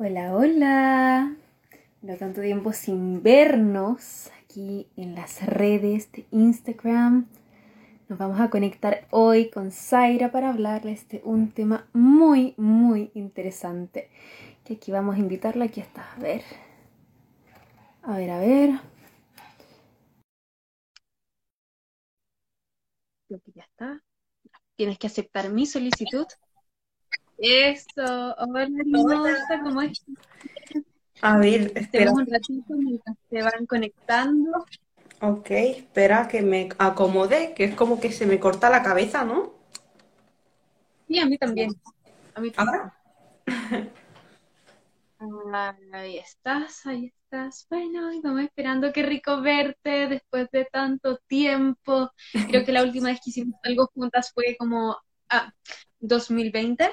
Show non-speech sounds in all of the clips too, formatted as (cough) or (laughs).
Hola, hola. No tanto tiempo sin vernos aquí en las redes de Instagram. Nos vamos a conectar hoy con Zaira para hablarles de un tema muy, muy interesante. Que aquí vamos a invitarla, aquí está, a ver. A ver, a ver. Creo que ya está. Tienes que aceptar mi solicitud. Eso, hola hermosa, ¿cómo estás? A ver, espera. un ratito mientras se van conectando. Ok, espera que me acomode, que es como que se me corta la cabeza, ¿no? Sí, a mí también. A mí también. ¿Ahora? Ahí estás, ahí estás. Bueno, y vamos esperando, qué rico verte después de tanto tiempo. Creo que la última vez que hicimos algo juntas fue como ah, 2020.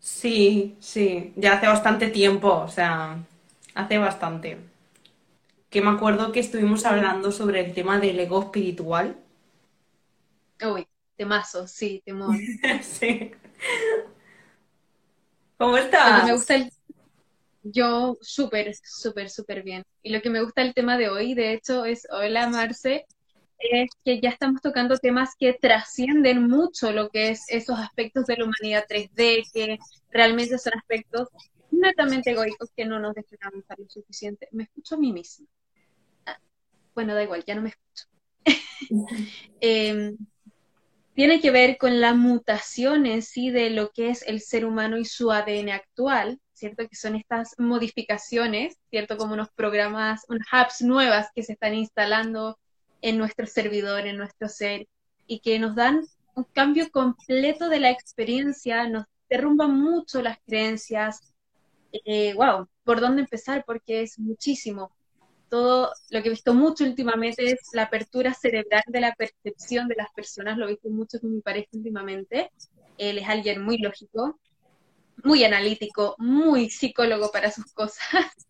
Sí, sí, ya hace bastante tiempo, o sea, hace bastante. Que me acuerdo que estuvimos hablando sobre el tema del ego espiritual. Uy, temazo, sí, temón. (laughs) Sí. ¿Cómo estás? me gusta el... Yo súper, súper, súper bien. Y lo que me gusta el tema de hoy, de hecho, es, hola Marce, es que ya estamos tocando temas que trascienden mucho lo que es esos aspectos de la humanidad 3D, que realmente son aspectos netamente egoicos que no nos dejan avanzar lo suficiente. Me escucho a mí misma. Ah, bueno, da igual, ya no me escucho. (laughs) Eh, tiene que ver con la mutación en sí de lo que es el ser humano y su ADN actual, ¿cierto? Que son estas modificaciones, ¿cierto? Como unos programas, unas apps nuevas que se están instalando en nuestro servidor, en nuestro ser, y que nos dan un cambio completo de la experiencia, nos derrumban mucho las creencias. Eh, wow, ¿por dónde empezar? Porque es muchísimo. Todo lo que he visto mucho últimamente es la apertura cerebral de la percepción de las personas, lo he visto mucho con mi pareja últimamente. Él es alguien muy lógico, muy analítico, muy psicólogo para sus cosas. (laughs)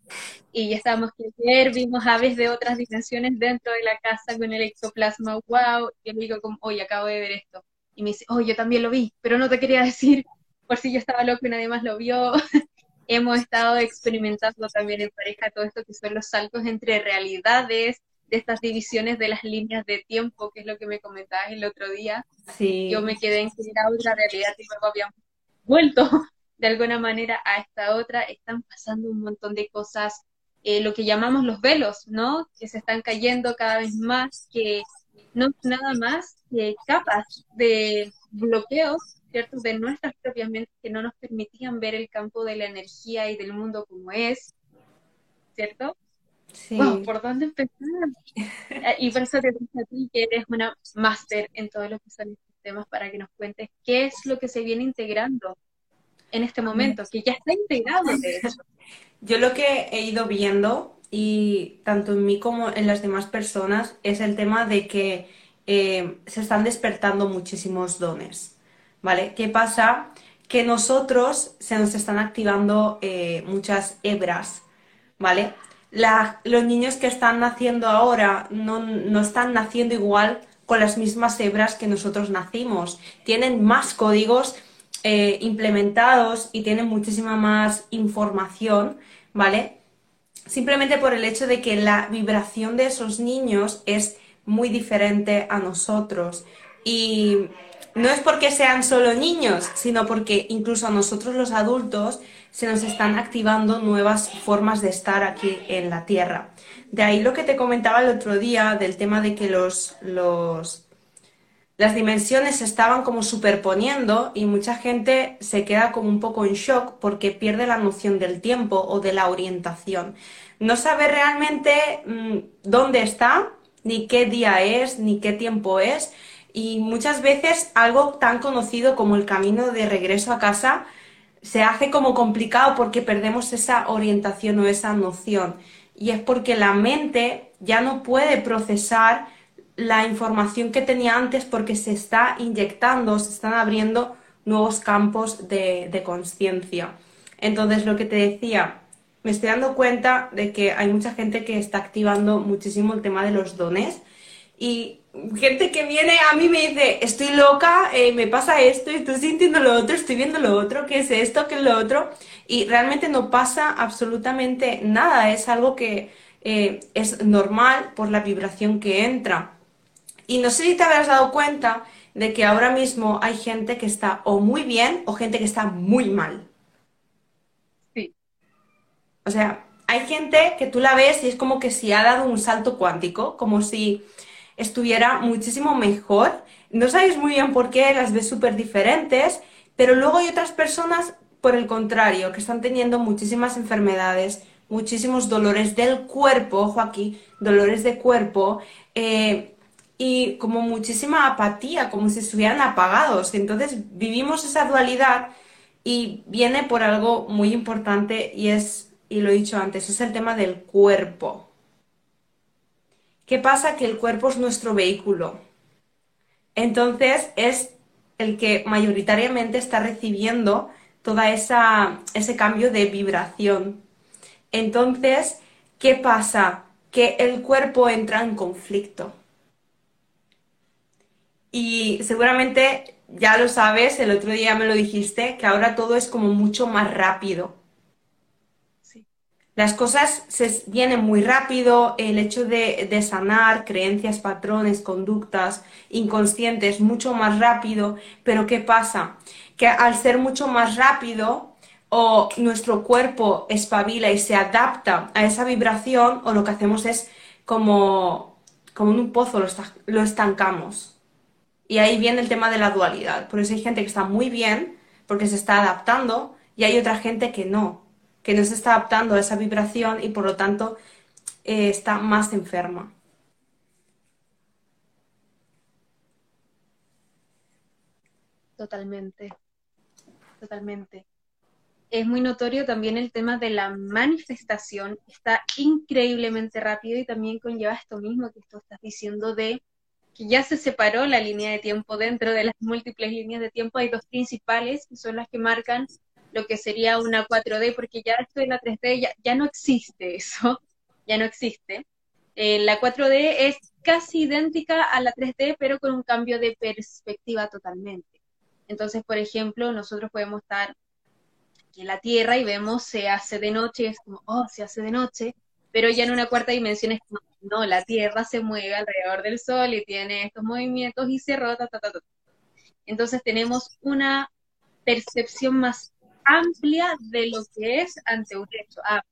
Y ya estábamos que ayer vimos aves de otras dimensiones dentro de la casa con el ectoplasma, wow. Y yo le digo como, oye, acabo de ver esto. Y me dice, oh, yo también lo vi, pero no te quería (laughs) decir por si yo estaba loco y nadie más lo vio. (laughs) Hemos estado experimentando también en pareja todo esto que son los saltos entre realidades, de estas divisiones de las líneas de tiempo, que es lo que me comentabas el otro día. Sí, Yo me quedé en que era otra realidad y luego habíamos vuelto de alguna manera a esta otra. Están pasando un montón de cosas, eh, lo que llamamos los velos, ¿no? Que se están cayendo cada vez más, que no es nada más que capas de bloqueos, ¿cierto? De nuestras propias mentes que no nos permitían ver el campo de la energía y del mundo como es, ¿cierto? Wow, sí. ¿por dónde empezar? Eh, Y por eso te pregunto a ti, que eres una máster en todo lo que son estos temas, para que nos cuentes qué es lo que se viene integrando en este momento, que ya está integrado, de hecho. (laughs) Yo lo que he ido viendo, y tanto en mí como en las demás personas, es el tema de que eh, se están despertando muchísimos dones, ¿vale? ¿Qué pasa? Que nosotros se nos están activando eh, muchas hebras, ¿vale? La- los niños que están naciendo ahora no, no están naciendo igual con las mismas hebras que nosotros nacimos. Tienen más códigos eh, implementados y tienen muchísima más información, ¿vale? Simplemente por el hecho de que la vibración de esos niños es muy diferente a nosotros. Y no es porque sean solo niños, sino porque incluso a nosotros los adultos se nos están activando nuevas formas de estar aquí en la Tierra. De ahí lo que te comentaba el otro día del tema de que los, los las dimensiones se estaban como superponiendo y mucha gente se queda como un poco en shock porque pierde la noción del tiempo o de la orientación. No sabe realmente mm, dónde está, ni qué día es, ni qué tiempo es. Y muchas veces algo tan conocido como el camino de regreso a casa se hace como complicado porque perdemos esa orientación o esa noción. Y es porque la mente ya no puede procesar la información que tenía antes porque se está inyectando, se están abriendo nuevos campos de, conciencia. Entonces, lo que te decía, me estoy dando cuenta de que hay mucha gente que está activando muchísimo el tema de los dones y gente que viene a mí me dice, estoy loca, eh, me pasa esto, estoy sintiendo lo otro, estoy viendo lo otro, ¿qué es esto, qué es lo otro? Y realmente no pasa absolutamente nada, es algo que eh, es normal por la vibración que entra. Y no sé si te habrás dado cuenta de que ahora mismo hay gente que está o muy bien o gente que está muy mal. Sí. O sea, hay gente que tú la ves y es como que si ha dado un salto cuántico, como si estuviera muchísimo mejor. No sabes muy bien por qué, las ves súper diferentes, pero luego hay otras personas, por el contrario, que están teniendo muchísimas enfermedades, muchísimos dolores del cuerpo, ojo aquí, dolores de cuerpo, eh, y como muchísima apatía, como si estuvieran apagados. Entonces vivimos esa dualidad y viene por algo muy importante y es, y lo he dicho antes, es el tema del cuerpo. ¿Qué pasa? Que el cuerpo es nuestro vehículo. Entonces es el que mayoritariamente está recibiendo toda esa ese cambio de vibración. Entonces, ¿qué pasa? Que el cuerpo entra en conflicto. Y seguramente ya lo sabes, el otro día me lo dijiste, que ahora todo es como mucho más rápido. Las cosas se vienen muy rápido, el hecho de, sanar creencias, patrones, conductas inconscientes mucho más rápido, pero ¿qué pasa? Que al ser mucho más rápido o nuestro cuerpo espabila y se adapta a esa vibración o lo que hacemos es como, como en un pozo lo, lo estancamos. Y ahí viene el tema de la dualidad. Por eso hay gente que está muy bien porque se está adaptando y hay otra gente que no que no se está adaptando a esa vibración y por lo tanto eh, está más enferma. Totalmente, totalmente. Es muy notorio también el tema de la manifestación, está increíblemente rápido y también conlleva esto mismo que tú estás diciendo de que ya se separó la línea de tiempo dentro de las múltiples líneas de tiempo. Hay dos principales que son las que marcan lo que sería una 4D, porque ya esto de la 3D ya, no existe eso, (laughs) ya no existe. Eh, la 4D es casi idéntica a la 3D, pero con un cambio de perspectiva totalmente. Entonces, por ejemplo, nosotros podemos estar en la Tierra y vemos se hace de noche, es como, oh, se hace de noche, pero ya en una cuarta dimensión es como, no, la Tierra se mueve alrededor del Sol y tiene estos movimientos y se rota, ta, ta, ta. Entonces tenemos una percepción más amplia de lo que es ante un hecho. Ah,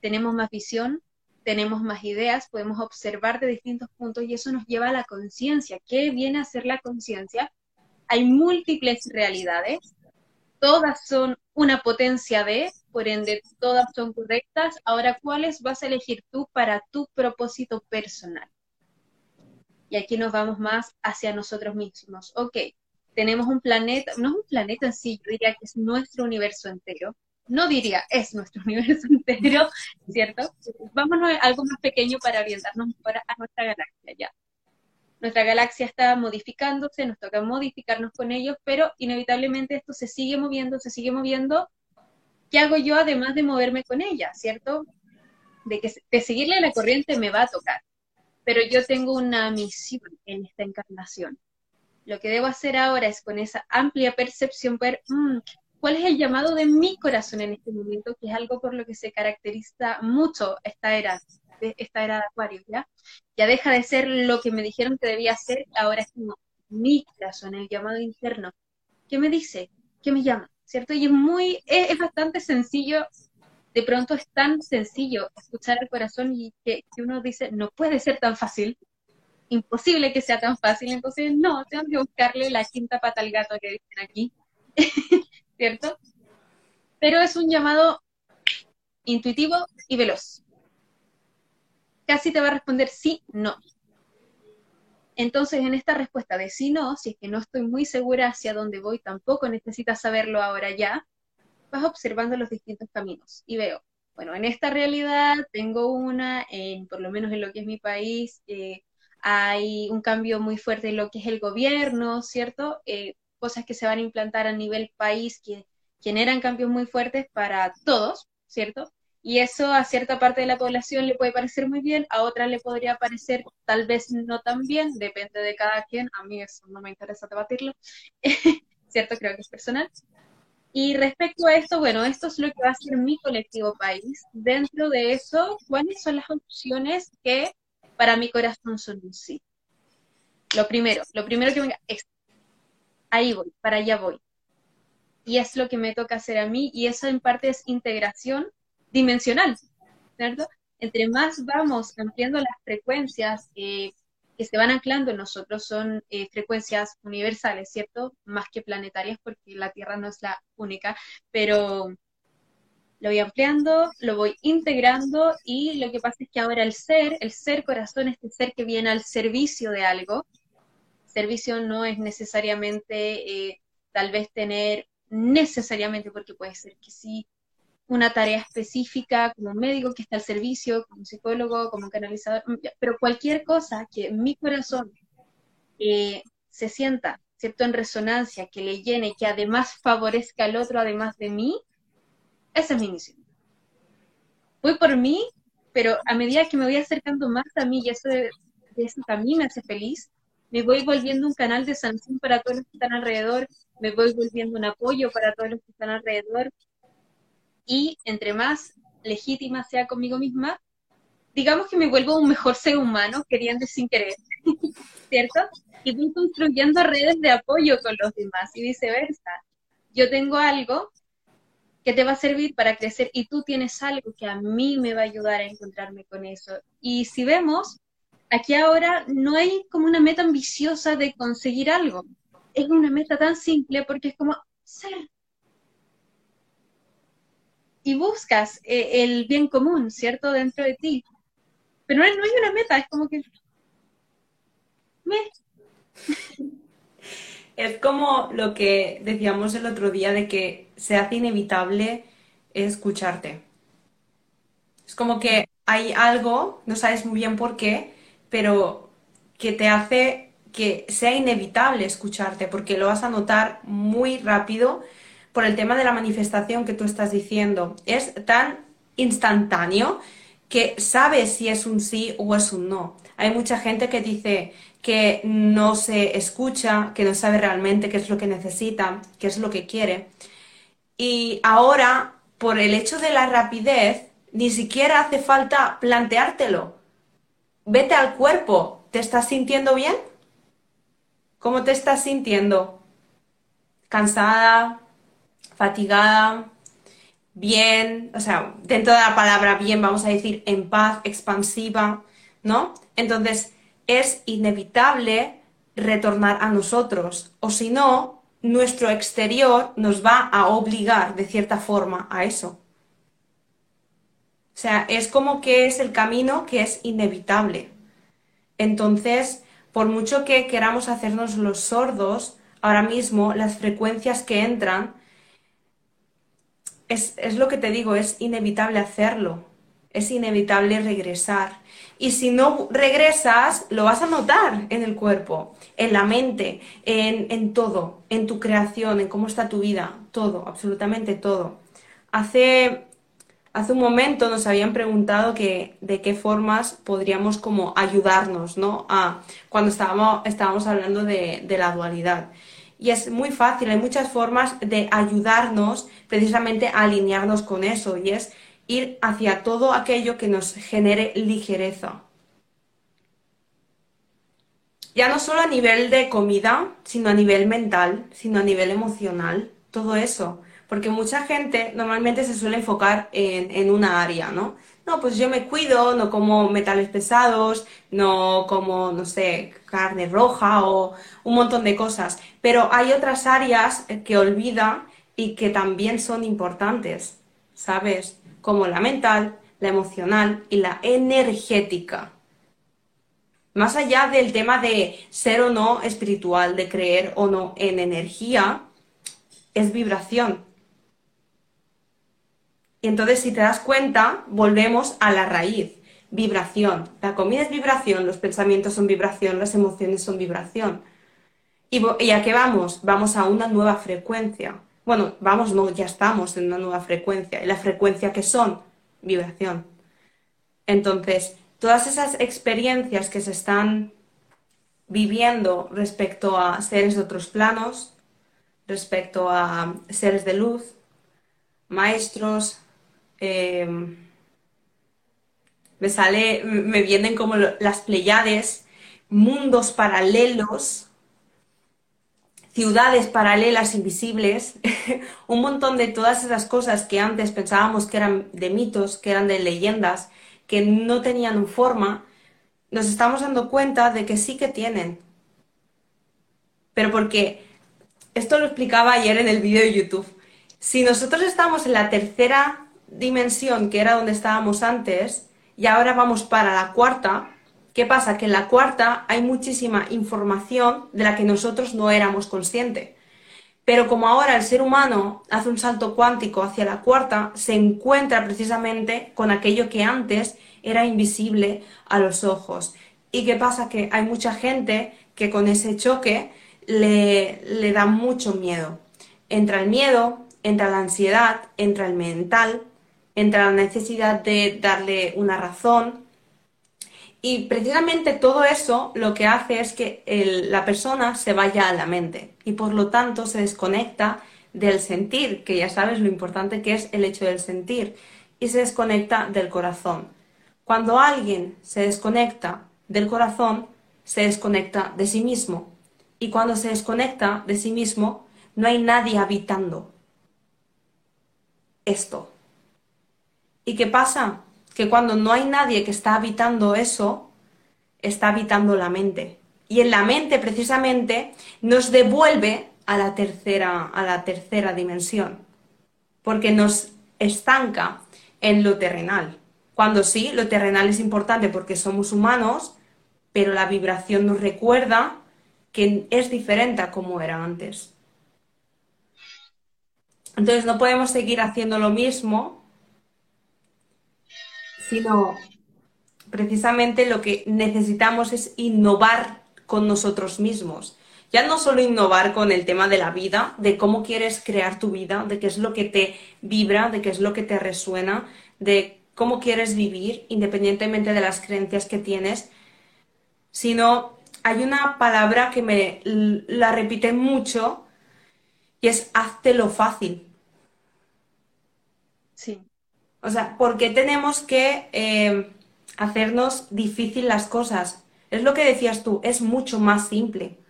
tenemos más visión, tenemos más ideas, podemos observar de distintos puntos y eso nos lleva a la conciencia. ¿Qué viene a ser la conciencia? Hay múltiples realidades, todas son una potencia de, por ende todas son correctas. Ahora, ¿cuáles vas a elegir tú para tu propósito personal? Y aquí nos vamos más hacia nosotros mismos. Ok, tenemos un planeta, no es un planeta en sí, yo diría que es nuestro universo entero. No diría es nuestro (laughs) universo entero, ¿cierto? Vámonos a algo más pequeño para orientarnos a nuestra galaxia ya. Nuestra galaxia está modificándose, nos toca modificarnos con ellos, pero inevitablemente esto se sigue moviendo, se sigue moviendo. ¿Qué hago yo además de moverme con ella, cierto? De que seguirle la corriente me va a tocar. Pero yo tengo una misión en esta encarnación lo que debo hacer ahora es con esa amplia percepción ver mm, cuál es el llamado de mi corazón en este momento, que es algo por lo que se caracteriza mucho esta era, esta era de Acuario, ¿ya? Ya deja de ser lo que me dijeron que debía ser, ahora es como mi corazón, el llamado interno. ¿Qué me dice? ¿Qué me llama? ¿Cierto? Y es muy, es, bastante sencillo, de pronto es tan sencillo escuchar el corazón y que, que uno dice, no puede ser tan fácil, imposible que sea tan fácil, entonces no, tengo que buscarle la quinta pata al gato que dicen aquí, (laughs) ¿cierto? Pero es un llamado intuitivo y veloz. Casi te va a responder sí, no. Entonces, en esta respuesta de sí, no, si es que no estoy muy segura hacia dónde voy, tampoco necesitas saberlo ahora ya, vas observando los distintos caminos y veo, bueno, en esta realidad tengo una, en, por lo menos en lo que es mi país, eh, hay un cambio muy fuerte en lo que es el gobierno, ¿cierto? Eh, cosas que se van a implantar a nivel país que generan cambios muy fuertes para todos, ¿cierto? Y eso a cierta parte de la población le puede parecer muy bien, a otra le podría parecer tal vez no tan bien, depende de cada quien, a mí eso no me interesa debatirlo, (laughs) ¿cierto? Creo que es personal. Y respecto a esto, bueno, esto es lo que va a ser mi colectivo país. Dentro de eso, ¿cuáles son las opciones que para mi corazón son un sí? Lo primero, lo primero que es, ahí voy, para allá voy. Y es lo que me toca hacer a mí, y eso en parte es integración dimensional, ¿cierto? Entre más vamos ampliando las frecuencias eh, que se van anclando en nosotros, son eh, frecuencias universales, ¿cierto? Más que planetarias, porque la Tierra no es la única, pero lo voy ampliando, lo voy integrando y lo que pasa es que ahora el ser, el ser corazón, este ser que viene al servicio de algo, servicio no es necesariamente eh, tal vez tener necesariamente, porque puede ser que sí, una tarea específica como médico que está al servicio, como psicólogo, como canalizador, mm, pero cualquier cosa que mi corazón eh, se sienta, ¿cierto?, en resonancia, que le llene, que además favorezca al otro, además de mí, esa es mi misión. Voy por mí, pero a medida que me voy acercando más a mí, y eso, eso a me hace feliz, me voy volviendo un canal de sanción para todos los que están alrededor, me voy volviendo un apoyo para todos los que están alrededor, y entre más legítima sea conmigo misma, digamos que me vuelvo un mejor ser humano, queriendo sin querer, (laughs) ¿cierto? Y voy construyendo redes de apoyo con los demás y viceversa. Yo tengo algo que te va a servir para crecer y tú tienes algo que a mí me va a ayudar a encontrarme con eso. Y si vemos, aquí ahora no hay como una meta ambiciosa de conseguir algo. Es una meta tan simple porque es como ser, y buscas eh, el bien común, ¿cierto? Dentro de ti. Pero no, hay una meta, es como que... (laughs) Es como lo que decíamos el otro día de que se hace inevitable escucharte. Es como que hay algo, no sabes muy bien por qué, pero que te hace que sea inevitable escucharte, porque lo vas a notar muy rápido por el tema de la manifestación que tú estás diciendo. Es tan instantáneo que sabes si es un sí o es un no. Hay mucha gente que dice que no se escucha, que no sabe realmente qué es lo que necesita, qué es lo que quiere. Y ahora, por el hecho de la rapidez, ni siquiera hace falta planteártelo. Vete al cuerpo. ¿Te estás sintiendo bien? ¿Cómo te estás sintiendo? ¿Cansada? Fatigada, bien, o sea, dentro de la palabra bien vamos a decir en paz, expansiva, ¿no? Entonces es inevitable retornar a nosotros, o si no, nuestro exterior nos va a obligar de cierta forma a eso. O sea, es como que es el camino que es inevitable. Entonces, por mucho que queramos hacernos los sordos, ahora mismo las frecuencias que entran es, lo que te digo, es inevitable hacerlo, es inevitable regresar. Y si no regresas, lo vas a notar en el cuerpo, en la mente, en, en, todo, en tu creación, en cómo está tu vida, todo, absolutamente todo. Hace, hace un momento nos habían preguntado que, de qué formas podríamos como ayudarnos, ¿no? A, cuando estábamos, estábamos hablando de, de la dualidad. Y es muy fácil, hay muchas formas de ayudarnos precisamente a alinearnos con eso y es ir hacia todo aquello que nos genere ligereza. Ya no solo a nivel de comida, sino a nivel mental, sino a nivel emocional, todo eso. Porque mucha gente normalmente se suele enfocar en, en una área, ¿no? No, pues yo me cuido, no como metales pesados, no como, no sé, carne roja o un montón de cosas. Pero hay otras áreas que olvida y que también son importantes, ¿sabes? Como la mental, la emocional y la energética. Más allá del tema de ser o no espiritual, de creer o no en energía, es vibración. Y entonces, si te das cuenta, volvemos a la raíz. Vibración. La comida es vibración, los pensamientos son vibración, las emociones son vibración. ¿Y, ¿Y a qué vamos? Vamos a una nueva frecuencia. Bueno, vamos, ya estamos en una nueva frecuencia. ¿Y la frecuencia que son? vibración. Entonces, todas esas experiencias que se están viviendo respecto a seres de otros planos, respecto a seres de luz, maestros, em, me sale, me vienen como las Pleiades, mundos paralelos, ciudades paralelas invisibles, (laughs) un montón de todas esas cosas que antes pensábamos que eran de mitos, que eran de leyendas, que no tenían forma, nos estamos dando cuenta de que sí que tienen. Pero porque, esto lo explicaba ayer en el vídeo de YouTube, si nosotros estamos en la tercera dimensión, que era donde estábamos antes, y ahora vamos para la cuarta, ¿qué pasa? Que en la cuarta hay muchísima información de la que nosotros no éramos conscientes. Pero como ahora el ser humano hace un salto cuántico hacia la cuarta, se encuentra precisamente con aquello que antes era invisible a los ojos. ¿Y qué pasa? Que hay mucha gente que con ese choque le, le da mucho miedo. Entra el miedo, entra la ansiedad, entra el mental, entra la necesidad de darle una razón. Y precisamente todo eso lo que hace es que la persona se vaya a la mente y por lo tanto se desconecta del sentir, que ya sabes lo importante que es el hecho del sentir, y se desconecta del corazón. Cuando alguien se desconecta del corazón, se desconecta de sí mismo. Y cuando se desconecta de sí mismo, no hay nadie habitando esto. ¿Y qué pasa? Que cuando no hay nadie que está habitando eso, está habitando la mente. Y en la mente, precisamente, nos devuelve a la tercera, a la tercera dimensión. Porque nos estanca en lo terrenal. Cuando sí, lo terrenal es importante porque somos humanos, pero la vibración nos recuerda que es diferente a como era antes. Entonces no podemos seguir haciendo lo mismo sino precisamente lo que necesitamos es innovar con nosotros mismos. Ya no solo innovar con el tema de la vida, de cómo quieres crear tu vida, de qué es lo que te vibra, de qué es lo que te resuena, de cómo quieres vivir, independientemente de las creencias que tienes, sino hay una palabra que me la repite mucho y es lo fácil. Sí. O sea, ¿por qué tenemos que eh, hacernos difícil las cosas? Es lo que decías tú, es mucho más simple.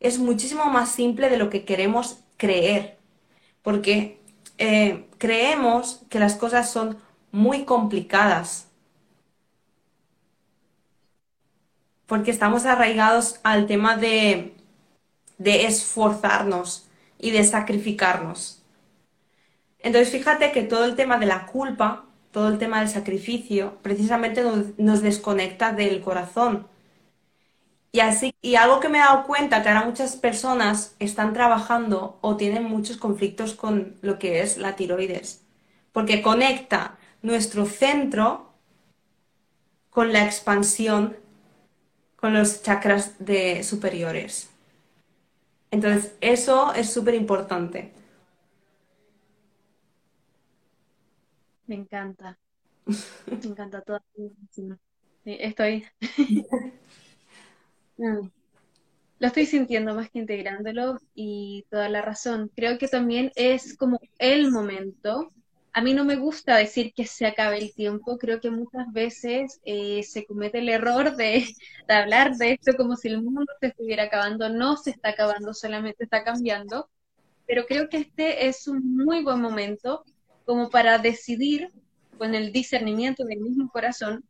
Es muchísimo más simple de lo que queremos creer. Porque eh, creemos que las cosas son muy complicadas. Porque estamos arraigados al tema de, de esforzarnos y de sacrificarnos. Entonces, fíjate que todo el tema de la culpa, todo el tema del sacrificio, precisamente nos, desconecta del corazón. Y así, y algo que me he dado cuenta que ahora muchas personas están trabajando o tienen muchos conflictos con lo que es la tiroides, porque conecta nuestro centro con la expansión, con los chakras de superiores. Entonces, eso es súper importante. Me encanta. Me (laughs) encanta todo. estoy. (laughs) Mm. Lo estoy sintiendo más que integrándolo y toda la razón. Creo que también es como el momento. A mí no me gusta decir que se acabe el tiempo. Creo que muchas veces eh, se comete el error de, de hablar de esto como si el mundo se estuviera acabando. No se está acabando, solamente está cambiando. Pero creo que este es un muy buen momento como para decidir con el discernimiento del mismo corazón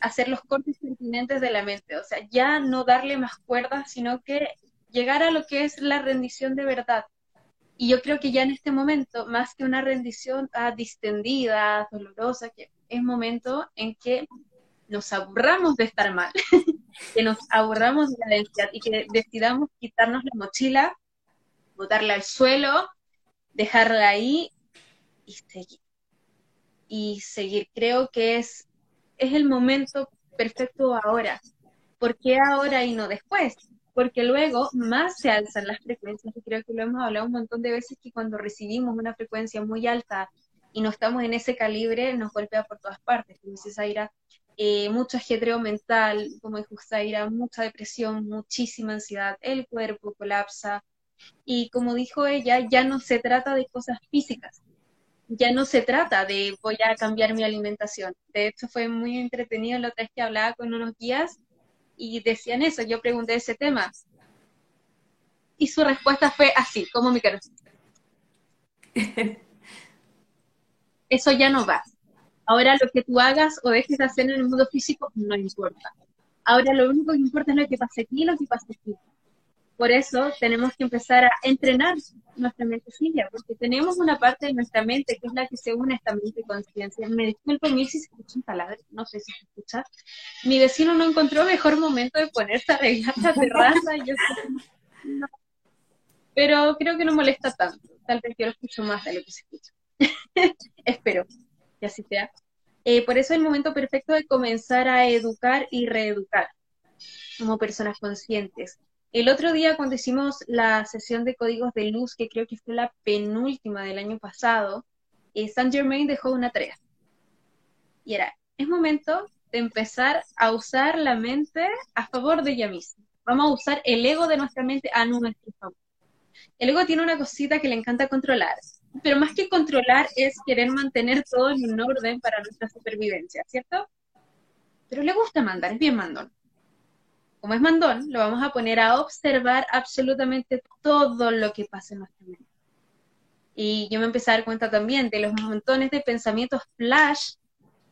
hacer los cortes pertinentes de la mente, o sea, ya no darle más cuerdas, sino que llegar a lo que es la rendición de verdad. Y yo creo que ya en este momento, más que una rendición ah, distendida, dolorosa, que es momento en que nos aburramos de estar mal, (laughs) que nos aburramos de la densidad y que decidamos quitarnos la mochila, botarla al suelo, dejarla ahí y seguir. Y seguir, creo que es, es el momento perfecto ahora. ¿Por qué ahora y no después? Porque luego más se alzan las frecuencias, y creo que lo hemos hablado un montón de veces que cuando recibimos una frecuencia muy alta y no estamos en ese calibre, nos golpea por todas partes. Como dice Zaira, eh, mucho ajedreo mental, como dijo Zaira, mucha depresión, muchísima ansiedad, el cuerpo colapsa. Y como dijo ella, ya no se trata de cosas físicas, ya no se trata de voy a cambiar mi alimentación. De hecho, fue muy entretenido la otra vez que hablaba con unos guías y decían eso. Yo pregunté ese tema. Y su respuesta fue así, como mi corazón. (laughs) Eso ya no va. Ahora lo que tú hagas o dejes de hacer en el mundo físico no importa. Ahora lo único que importa es lo que pase aquí y lo que pase aquí. Por eso tenemos que empezar a entrenar nuestra mente porque tenemos una parte de nuestra mente que es la que se une a esta mente conciencia. Me disculpo mil si se escucha un taladro, no sé si se escucha. Mi vecino no encontró mejor momento de ponerse a arreglar la terraza. yo Pero creo que no molesta tanto. Tal vez yo lo escucho más de lo que se escucha. (laughs) Espero que así sea. Eh, por eso es el momento perfecto de comenzar a educar y reeducar como personas conscientes. El otro día cuando hicimos la sesión de códigos de luz, que creo que fue la penúltima del año pasado, eh, Saint Germain dejó una tarea. Y era, es momento de empezar a usar la mente a favor de ella misma. Vamos a usar el ego de nuestra mente a nuestro favor. El ego tiene una cosita que le encanta controlar, pero más que controlar es querer mantener todo en un orden para nuestra supervivencia, ¿cierto? Pero le gusta mandar, es bien mandón como es mandón, lo vamos a poner a observar absolutamente todo lo que pasa en nuestra mente. Y yo me empecé a dar cuenta también de los montones de pensamientos flash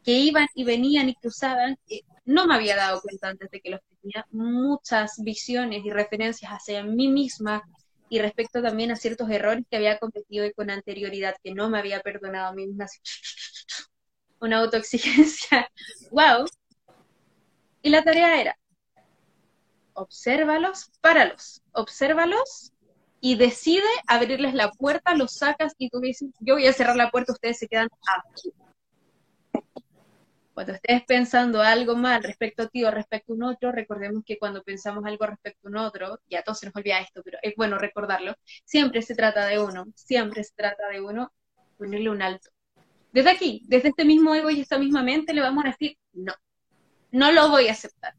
que iban y venían y cruzaban. No me había dado cuenta antes de que los tenía muchas visiones y referencias hacia mí misma y respecto también a ciertos errores que había cometido con anterioridad que no me había perdonado a mí misma. (laughs) Una autoexigencia. (laughs) ¡Wow! Y la tarea era obsérvalos, páralos, obsérvalos y decide abrirles la puerta, los sacas y tú dices, yo voy a cerrar la puerta, ustedes se quedan aquí. Cuando estés pensando algo mal respecto a ti o respecto a un otro, recordemos que cuando pensamos algo respecto a un otro, ya todos se nos olvida esto, pero es bueno recordarlo, siempre se trata de uno, siempre se trata de uno, ponerle un alto. Desde aquí, desde este mismo ego y esta misma mente, le vamos a decir, no, no lo voy a aceptar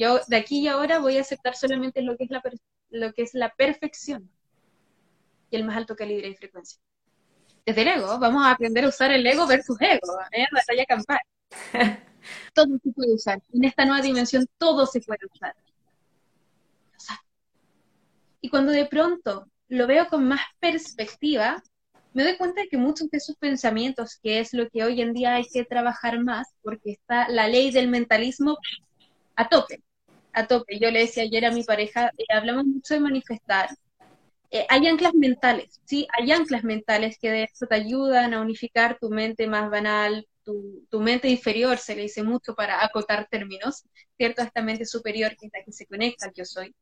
yo de aquí y ahora voy a aceptar solamente lo que es la, lo que es la perfección y el más alto calibre y frecuencia. Desde el ego, vamos a aprender a usar el ego versus ego, ¿eh? batalla campal. (laughs) todo se puede usar. En esta nueva dimensión todo se puede usar. Y cuando de pronto lo veo con más perspectiva, me doy cuenta de que muchos de esos pensamientos, que es lo que hoy en día hay que trabajar más, porque está la ley del mentalismo a tope a tope. Yo le decía ayer a mi pareja, eh, hablamos mucho de manifestar. Eh, hay anclas mentales, ¿sí? Hay anclas mentales que de eso te ayudan a unificar tu mente más banal, tu, tu, mente inferior, se le dice mucho para acotar términos, ¿cierto? Esta mente superior que es la que se conecta al yo soy.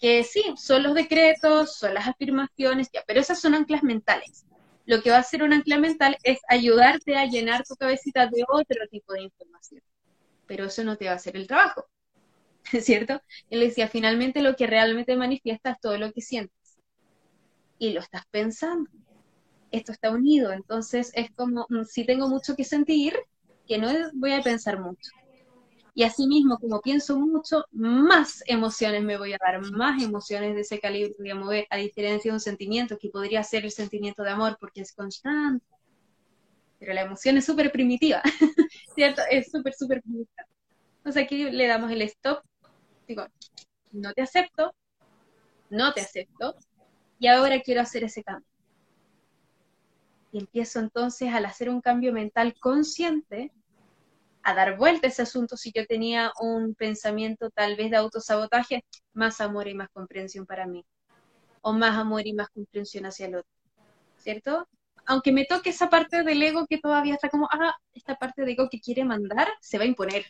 Que sí, son los decretos, son las afirmaciones, ya, pero esas son anclas mentales. Lo que va a hacer un ancla mental es ayudarte a llenar tu cabecita de otro tipo de información. Pero eso no te va a hacer el trabajo. (laughs) ¿cierto? Él decía, finalmente lo que realmente manifiesta es todo lo que sientes. Y lo estás pensando. Esto está unido, entonces es como, mm, si tengo mucho que sentir, que no voy a pensar mucho. Y así mismo, como pienso mucho, más emociones me voy a dar, más emociones de ese calibre voy a mover, a diferencia de un sentimiento que podría ser el sentimiento de amor porque es constante. Pero la emoción es súper primitiva, (laughs) ¿cierto? Es súper, súper primitiva. Entonces aquí le damos el stop digo, no te acepto, no te acepto, y ahora quiero hacer ese cambio. Y empiezo entonces al hacer un cambio mental consciente, a dar vuelta a ese asunto si yo tenía un pensamiento tal vez de autosabotaje, más amor y más comprensión para mí, o más amor y más comprensión hacia el otro, ¿cierto? Aunque me toque esa parte del ego que todavía está como, ah, esta parte de ego que quiere mandar, se va a imponer,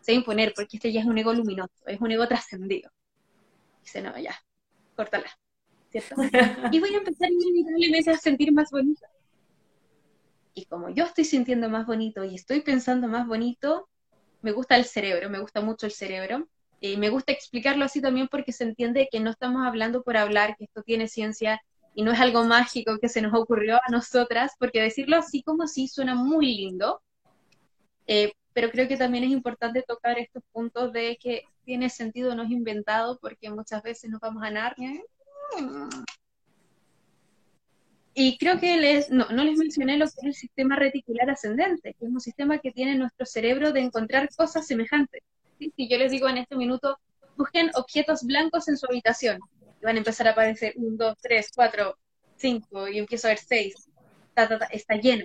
se va a imponer, porque este ya es un ego luminoso, es un ego trascendido. Dice, no, ya, córtala, ¿cierto? (laughs) Y voy a empezar inevitablemente a sentir más bonito. Y como yo estoy sintiendo más bonito y estoy pensando más bonito, me gusta el cerebro, me gusta mucho el cerebro. Y me gusta explicarlo así también porque se entiende que no estamos hablando por hablar, que esto tiene ciencia y no es algo mágico que se nos ocurrió a nosotras, porque decirlo así como sí suena muy lindo, eh, pero creo que también es importante tocar estos puntos de que tiene sentido, no es inventado, porque muchas veces nos vamos a Narnia. Y creo que les, no, no les mencioné lo que es el sistema reticular ascendente, que es un sistema que tiene nuestro cerebro de encontrar cosas semejantes. Si yo les digo en este minuto, busquen objetos blancos en su habitación, van a empezar a aparecer un, dos, tres, cuatro, cinco, y empiezo a ver seis, está lleno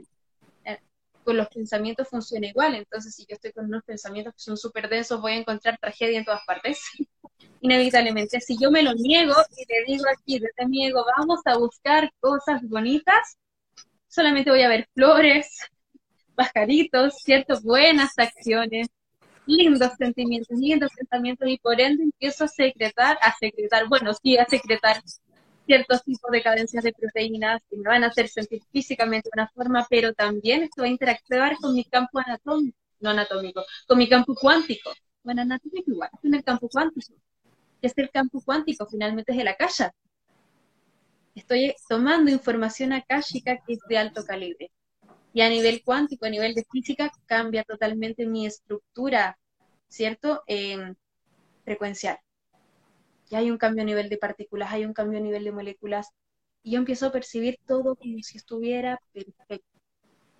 con los pensamientos funciona igual. Entonces, si yo estoy con unos pensamientos que son súper densos, voy a encontrar tragedia en todas partes. (laughs) Inevitablemente. Si yo me lo niego y le digo aquí, desde mi ego, vamos a buscar cosas bonitas, solamente voy a ver flores, (laughs) pajaritos, ¿cierto? Buenas acciones, lindos sentimientos, lindos pensamientos, y por ende empiezo a secretar, a secretar, bueno, sí, a secretar ciertos tipos de cadencias de proteínas que me van a hacer sentir físicamente de una forma, pero también esto va a interactuar con mi campo anatómico, no anatómico, con mi campo cuántico. Bueno, anatómico igual, en el campo cuántico. es el campo cuántico? Finalmente es el akasha. Estoy tomando información akáshica que es de alto calibre. Y a nivel cuántico, a nivel de física, cambia totalmente mi estructura, ¿cierto? Eh, frecuencial y hay un cambio a nivel de partículas, hay un cambio a nivel de moléculas, y yo empiezo a percibir todo como si estuviera perfecto.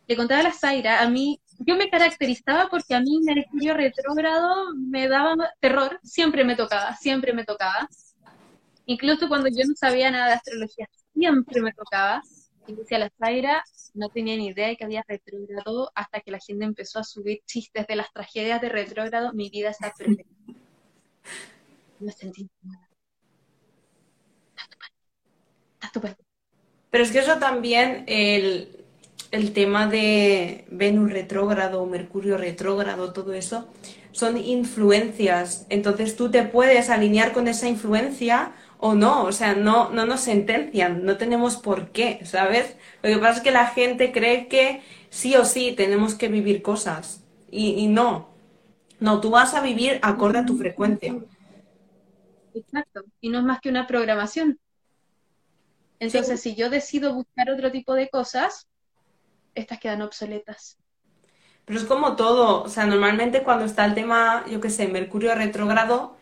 Le contaba a la Zaira, a mí, yo me caracterizaba porque a mí Mercurio retrógrado me daba terror, siempre me tocaba, siempre me tocaba. Incluso cuando yo no sabía nada de astrología, siempre me tocaba. Decía la Zaira, no tenía ni idea de que había retrógrado hasta que la gente empezó a subir chistes de las tragedias de retrógrado, mi vida está perfecta. Me sentí Pero es que eso también, el, el tema de Venus retrógrado, Mercurio retrógrado, todo eso, son influencias. Entonces tú te puedes alinear con esa influencia o no, o sea, no, no nos sentencian, no tenemos por qué, ¿sabes? Lo que pasa es que la gente cree que sí o sí tenemos que vivir cosas y, y no. No, tú vas a vivir acorde a tu frecuencia. Exacto. Y no es más que una programación. Entonces, si yo decido buscar otro tipo de cosas, estas quedan obsoletas. Pero es como todo, o sea, normalmente cuando está el tema, yo qué sé, Mercurio retrógrado,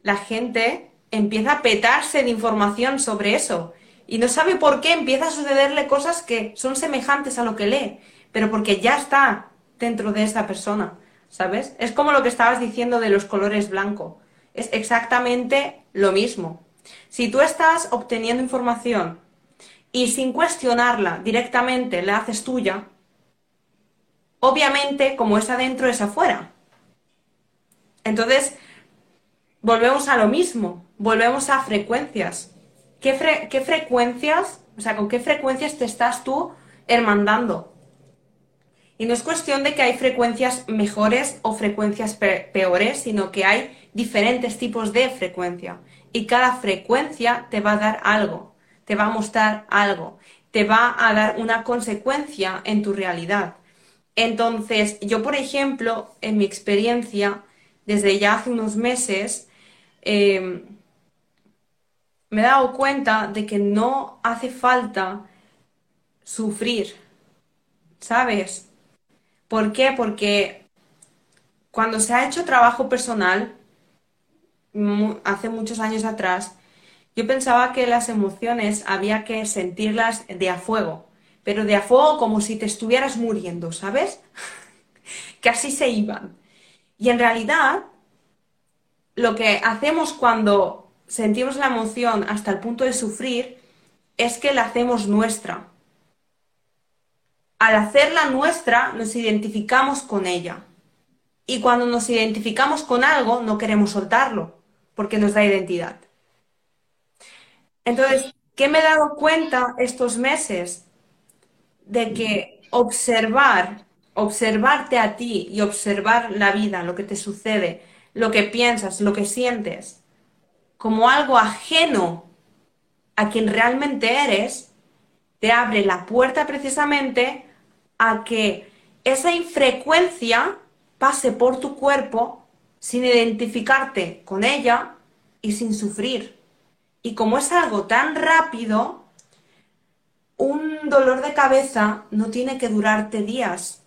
la gente empieza a petarse de información sobre eso y no sabe por qué empieza a sucederle cosas que son semejantes a lo que lee, pero porque ya está dentro de esa persona, ¿sabes? Es como lo que estabas diciendo de los colores blanco es exactamente lo mismo. Si tú estás obteniendo información y sin cuestionarla directamente la haces tuya, obviamente como es adentro es afuera. Entonces, volvemos a lo mismo, volvemos a frecuencias. ¿Qué, qué frecuencias, o sea, con qué frecuencias te estás tú hermandando? Y no es cuestión de que hay frecuencias mejores o frecuencias peores, sino que hay diferentes tipos de frecuencia. Y cada frecuencia te va a dar algo, te va a mostrar algo, te va a dar una consecuencia en tu realidad. Entonces, yo, por ejemplo, en mi experiencia, desde ya hace unos meses, em, me he dado cuenta de que no hace falta sufrir, ¿sabes? ¿Por qué? Porque cuando se ha hecho trabajo personal, hace muchos años atrás, yo pensaba que las emociones había que sentirlas de a fuego, pero de a fuego como si te estuvieras muriendo, ¿sabes? (laughs) que así se iban. Y en realidad, lo que hacemos cuando sentimos la emoción hasta el punto de sufrir es que la hacemos nuestra al hacerla nuestra, nos identificamos con ella. Y cuando nos identificamos con algo, no queremos soltarlo, porque nos da identidad. Entonces, ¿qué me he dado cuenta estos meses? De que observar, observarte a ti y observar la vida, lo que te sucede, lo que piensas, lo que sientes, como algo ajeno a quien realmente eres, te abre la puerta precisamente a que esa infrecuencia pase por tu cuerpo sin identificarte con ella y sin sufrir. Y como es algo tan rápido, un dolor de cabeza no tiene que durarte días,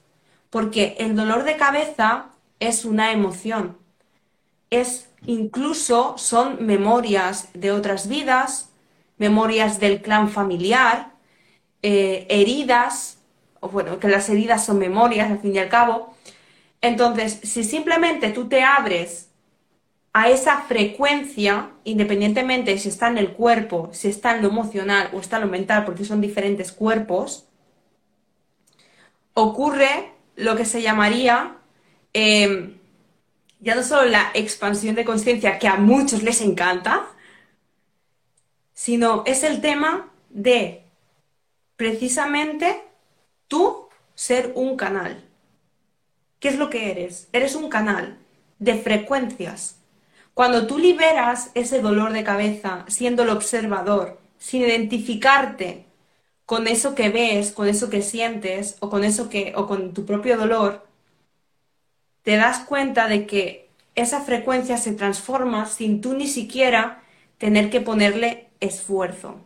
porque el dolor de cabeza es una emoción. Es incluso son memorias de otras vidas, memorias del clan familiar, eh, heridas, o bueno, que las heridas son memorias al fin y al cabo. Entonces, si simplemente tú te abres a esa frecuencia, independientemente si está en el cuerpo, si está en lo emocional o está en lo mental, porque son diferentes cuerpos, ocurre lo que se llamaría em, ya no solo la expansión de conciencia que a muchos les encanta, sino es el tema de precisamente tú ser un canal. ¿Qué es lo que eres? Eres un canal de frecuencias cuando tú liberas ese dolor de cabeza siendo el observador, sin identificarte con eso que ves, con eso que sientes o con eso que o con tu propio dolor, te das cuenta de que esa frecuencia se transforma sin tú ni siquiera tener que ponerle esfuerzo.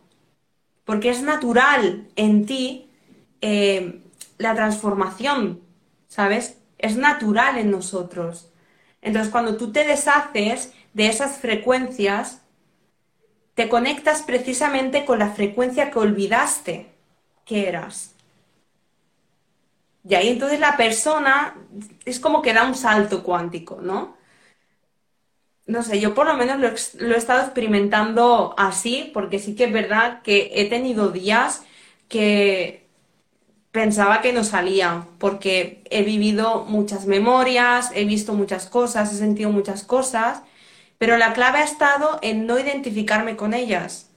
Porque es natural en ti eh, la transformación, ¿sabes? Es natural en nosotros. Entonces, cuando tú te deshaces de esas frecuencias, te conectas precisamente con la frecuencia que olvidaste que eras. Y ahí entonces la persona es como que da un salto cuántico, ¿no? No sé, yo por lo menos lo, lo, he estado experimentando así, porque sí que es verdad que he tenido días que pensaba que no salía, porque he vivido muchas memorias, he visto muchas cosas, he sentido muchas cosas, pero la clave ha estado en no identificarme con ellas.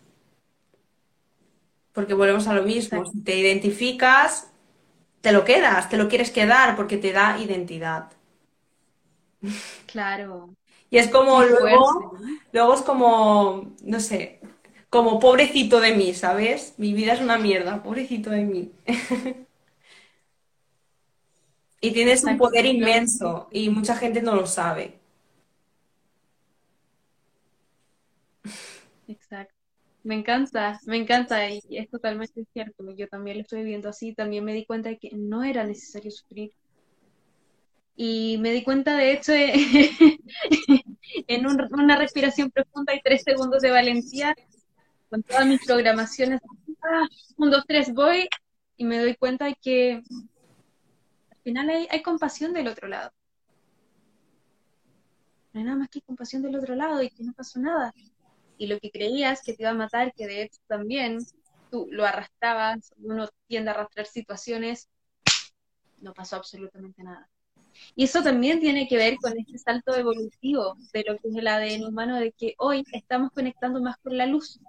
Porque volvemos a lo mismo, si te identificas, te lo quedas, te lo quieres quedar porque te da identidad. Claro. Y es como luego, luego es como, no sé, como pobrecito de mí, ¿sabes? Mi vida es una mierda, pobrecito de mí. (laughs) y tienes un poder inmenso y mucha gente no lo sabe. Exacto. Me encanta, me encanta y es totalmente cierto. Yo también lo estoy viendo así. También me di cuenta de que no era necesario sufrir. Y me di cuenta, de hecho, (laughs) en una respiración profunda y tres segundos de valentía, con todas mis programaciones, ah, un, dos, tres, voy, y me doy cuenta de que al final hay, hay compasión del otro lado. No hay nada más que compasión del otro lado y que no pasó nada y lo que creías que te iba a matar, que de hecho también tú lo arrastrabas, uno tiende a arrastrar situaciones, no pasó absolutamente nada. Y eso también tiene que ver con este salto evolutivo de lo que es el ADN humano, de que hoy estamos conectando más con la luz.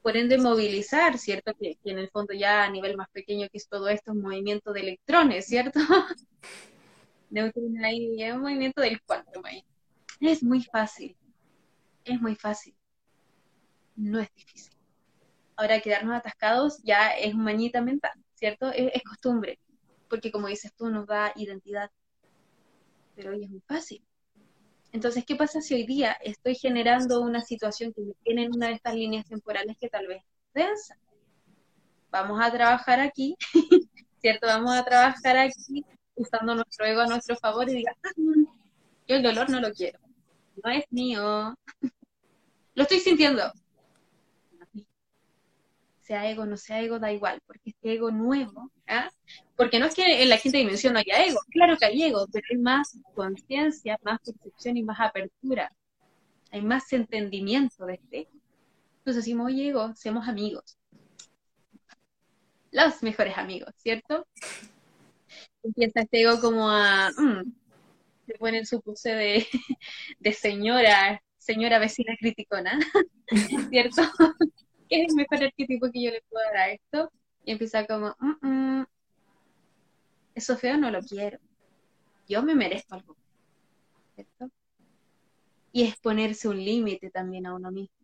Por ende, movilizar, ¿cierto? Que, en el fondo ya a nivel más pequeño que es todo esto, es movimiento de electrones, ¿cierto? (laughs) ahí, es un movimiento del cuánto ahí. Es muy fácil, es muy fácil no es difícil. Ahora, quedarnos atascados ya es mañita mental, ¿cierto? Es, costumbre, porque como dices tú, nos da identidad. Pero hoy es muy fácil. Entonces, ¿qué pasa si hoy día estoy generando una situación que tiene en una de estas líneas temporales que tal vez densa? Vamos a trabajar aquí, (laughs) ¿cierto? Vamos a trabajar aquí usando nuestro ego a nuestro favor y diga, ah, yo el dolor no lo quiero, no es mío. (laughs) lo estoy sintiendo, sea ego, no sea ego, da igual, porque este ego nuevo, ¿ah? porque no es que en la quinta dimensión no haya ego, claro que hay ego, pero hay más conciencia, más percepción y más apertura, hay más entendimiento de este ego. Entonces decimos, oye ego, seamos amigos, los mejores amigos, ¿cierto? Empieza este ego como a, mm, se pone en su pose de, (laughs) de señora, señora vecina criticona, (laughs) ¿cierto? ¿Qué es el mejor arquetipo que yo le puedo dar a esto? Y empieza como, mm, mm, eso feo no lo quiero. Yo me merezco algo. ¿Cierto? Y es ponerse un límite también a uno mismo.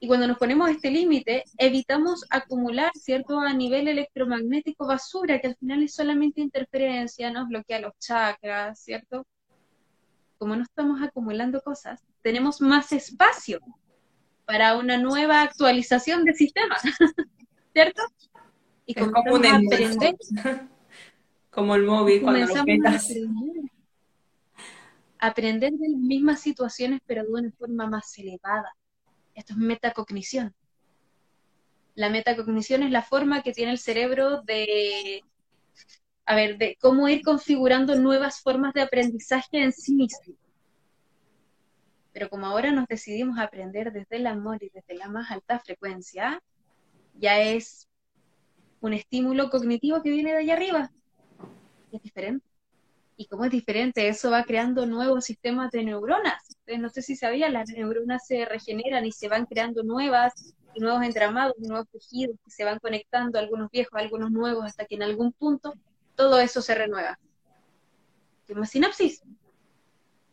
Y cuando nos ponemos este límite, evitamos acumular, ¿cierto? A nivel electromagnético basura, que al final es solamente interferencia, nos bloquea los chakras, ¿cierto? Como no estamos acumulando cosas, tenemos más espacio para una nueva actualización del sistema. (laughs) ¿cierto? Y como a aprender. (laughs) como el móvil cuando lo petas. A aprender de las mismas situaciones, pero de una forma más elevada. Esto es metacognición. La metacognición es la forma que tiene el cerebro de, a ver, de cómo ir configurando nuevas formas de aprendizaje en sí mismo. Pero como ahora nos decidimos a aprender desde el amor y desde la más alta frecuencia, ya es un estímulo cognitivo que viene de allá arriba. Y es diferente. Y como es diferente, eso va creando nuevos sistemas de neuronas. No sé si sabían, las neuronas se regeneran y se van creando nuevas nuevos entramados, nuevos tejidos que se van conectando, algunos viejos, algunos nuevos, hasta que en algún punto todo eso se renueva. Hay más sinapsis.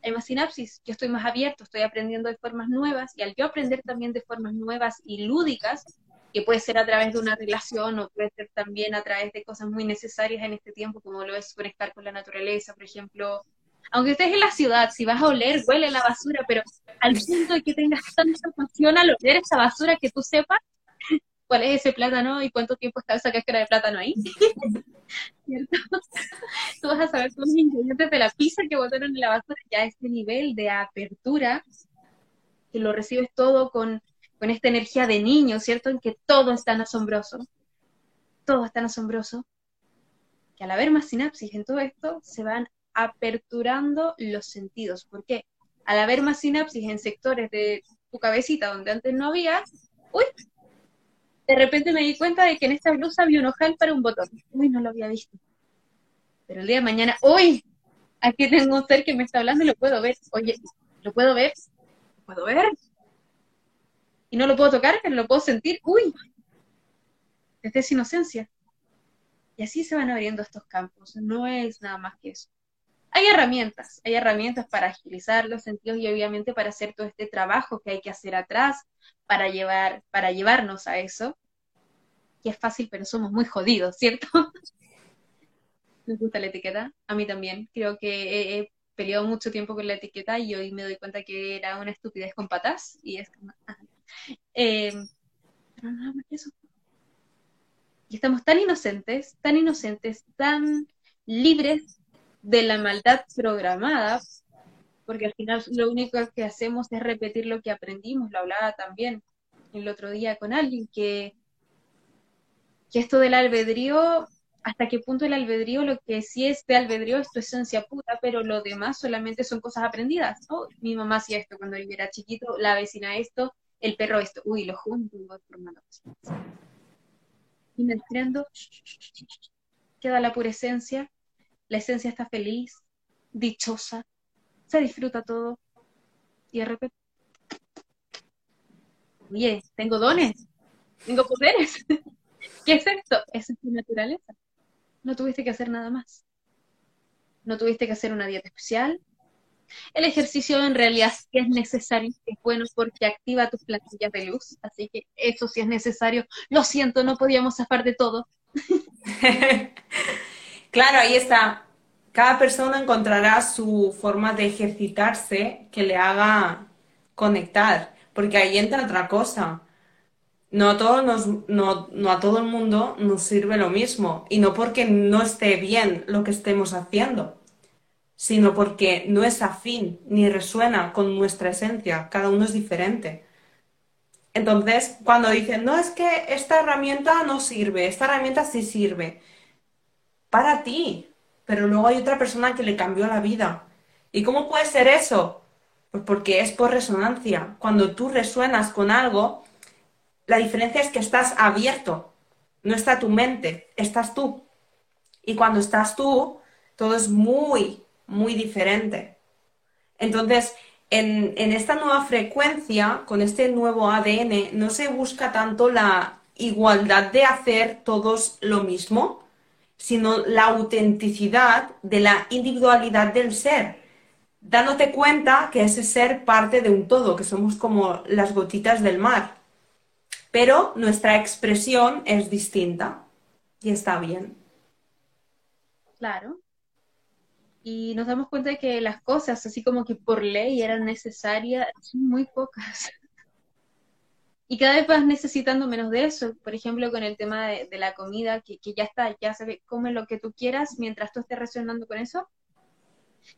Hay más sinapsis. Yo estoy más abierto, estoy aprendiendo de formas nuevas y al yo aprender también de formas nuevas y lúdicas, que puede ser a través de una relación o puede ser también a través de cosas muy necesarias en este tiempo, como lo es conectar con la naturaleza, por ejemplo, aunque estés en la ciudad, si vas a oler, huele la basura, pero al punto de que tengas tanta pasión al oler esa basura que tú sepas cuál es ese plátano y cuánto tiempo está esa cáscara de plátano ahí. (laughs) Tú vas a saber todos los ingredientes de la pizza que botaron en la basura, ya este nivel de apertura, que lo recibes todo con, con esta energía de niño, ¿cierto? En que todo es tan asombroso, todo es tan asombroso, que al haber más sinapsis en todo esto, se van aperturando los sentidos. ¿Por qué? Al haber más sinapsis en sectores de tu cabecita donde antes no había, uy, de repente me di cuenta de que en esta blusa había un ojal para un botón. Uy, no lo había visto. Pero el día de mañana, uy, aquí tengo un ser que me está hablando y lo puedo ver. Oye, ¿lo puedo ver? ¿Lo puedo ver? Y no lo puedo tocar, pero lo puedo sentir. Uy, desde esa inocencia. Y así se van abriendo estos campos. No es nada más que eso hay herramientas, hay herramientas para agilizar los sentidos y obviamente para hacer todo este trabajo que hay que hacer atrás para llevar, para llevarnos a eso. Que es fácil, pero somos muy jodidos, ¿cierto? (laughs) Me gusta la etiqueta, a mí también. Creo que he, peleado mucho tiempo con la etiqueta y hoy me doy cuenta que era una estupidez con patas y es eh, nada más que eso. Y estamos tan inocentes, tan inocentes, tan libres de la maldad programada, porque al final lo único que hacemos es repetir lo que aprendimos, lo hablaba también el otro día con alguien, que, que esto del albedrío, hasta qué punto el albedrío, lo que sí es de albedrío es tu esencia pura, pero lo demás solamente son cosas aprendidas, Mi mamá hacía esto cuando yo era chiquito, la vecina esto, el perro esto, uy, lo junto y me queda la pura esencia, la esencia está feliz, dichosa, se disfruta todo. Y de repente, oye, tengo dones, tengo poderes. ¿Qué es esto? Esa es tu naturaleza. No tuviste que hacer nada más. No tuviste que hacer una dieta especial. El ejercicio en realidad sí es necesario, es bueno porque activa tus plantillas de luz, así que eso sí es necesario. Lo siento, no podíamos zafar de todo. (laughs) Claro, ahí está. Cada persona encontrará su forma de ejercitarse que le haga conectar, porque ahí entra otra cosa. No a, todo el mundo nos sirve lo mismo, y no porque no esté bien lo que estemos haciendo, sino porque no es afín ni resuena con nuestra esencia, cada uno es diferente. Entonces, cuando dicen, no es que esta herramienta no sirve, esta herramienta sí sirve, para ti, pero luego hay otra persona que le cambió la vida. ¿Y cómo puede ser eso? Pues porque es por resonancia. Cuando tú resuenas con algo, la diferencia es que estás abierto, no está tu mente, estás tú. Y cuando estás tú, todo es muy, muy diferente. Entonces, en, esta nueva frecuencia, con este nuevo ADN, no se busca tanto la igualdad de hacer todos lo mismo, sino la autenticidad de la individualidad del ser, dándote cuenta que ese ser parte de un todo, que somos como las gotitas del mar. Pero nuestra expresión es distinta y está bien. Claro. Y nos damos cuenta de que las cosas, así como que por ley eran necesarias, son muy pocas. (laughs) y cada vez vas necesitando menos de eso. Por ejemplo, con el tema de, la comida, que, ya está, ya se ve, come lo que tú quieras mientras tú estés reaccionando con eso.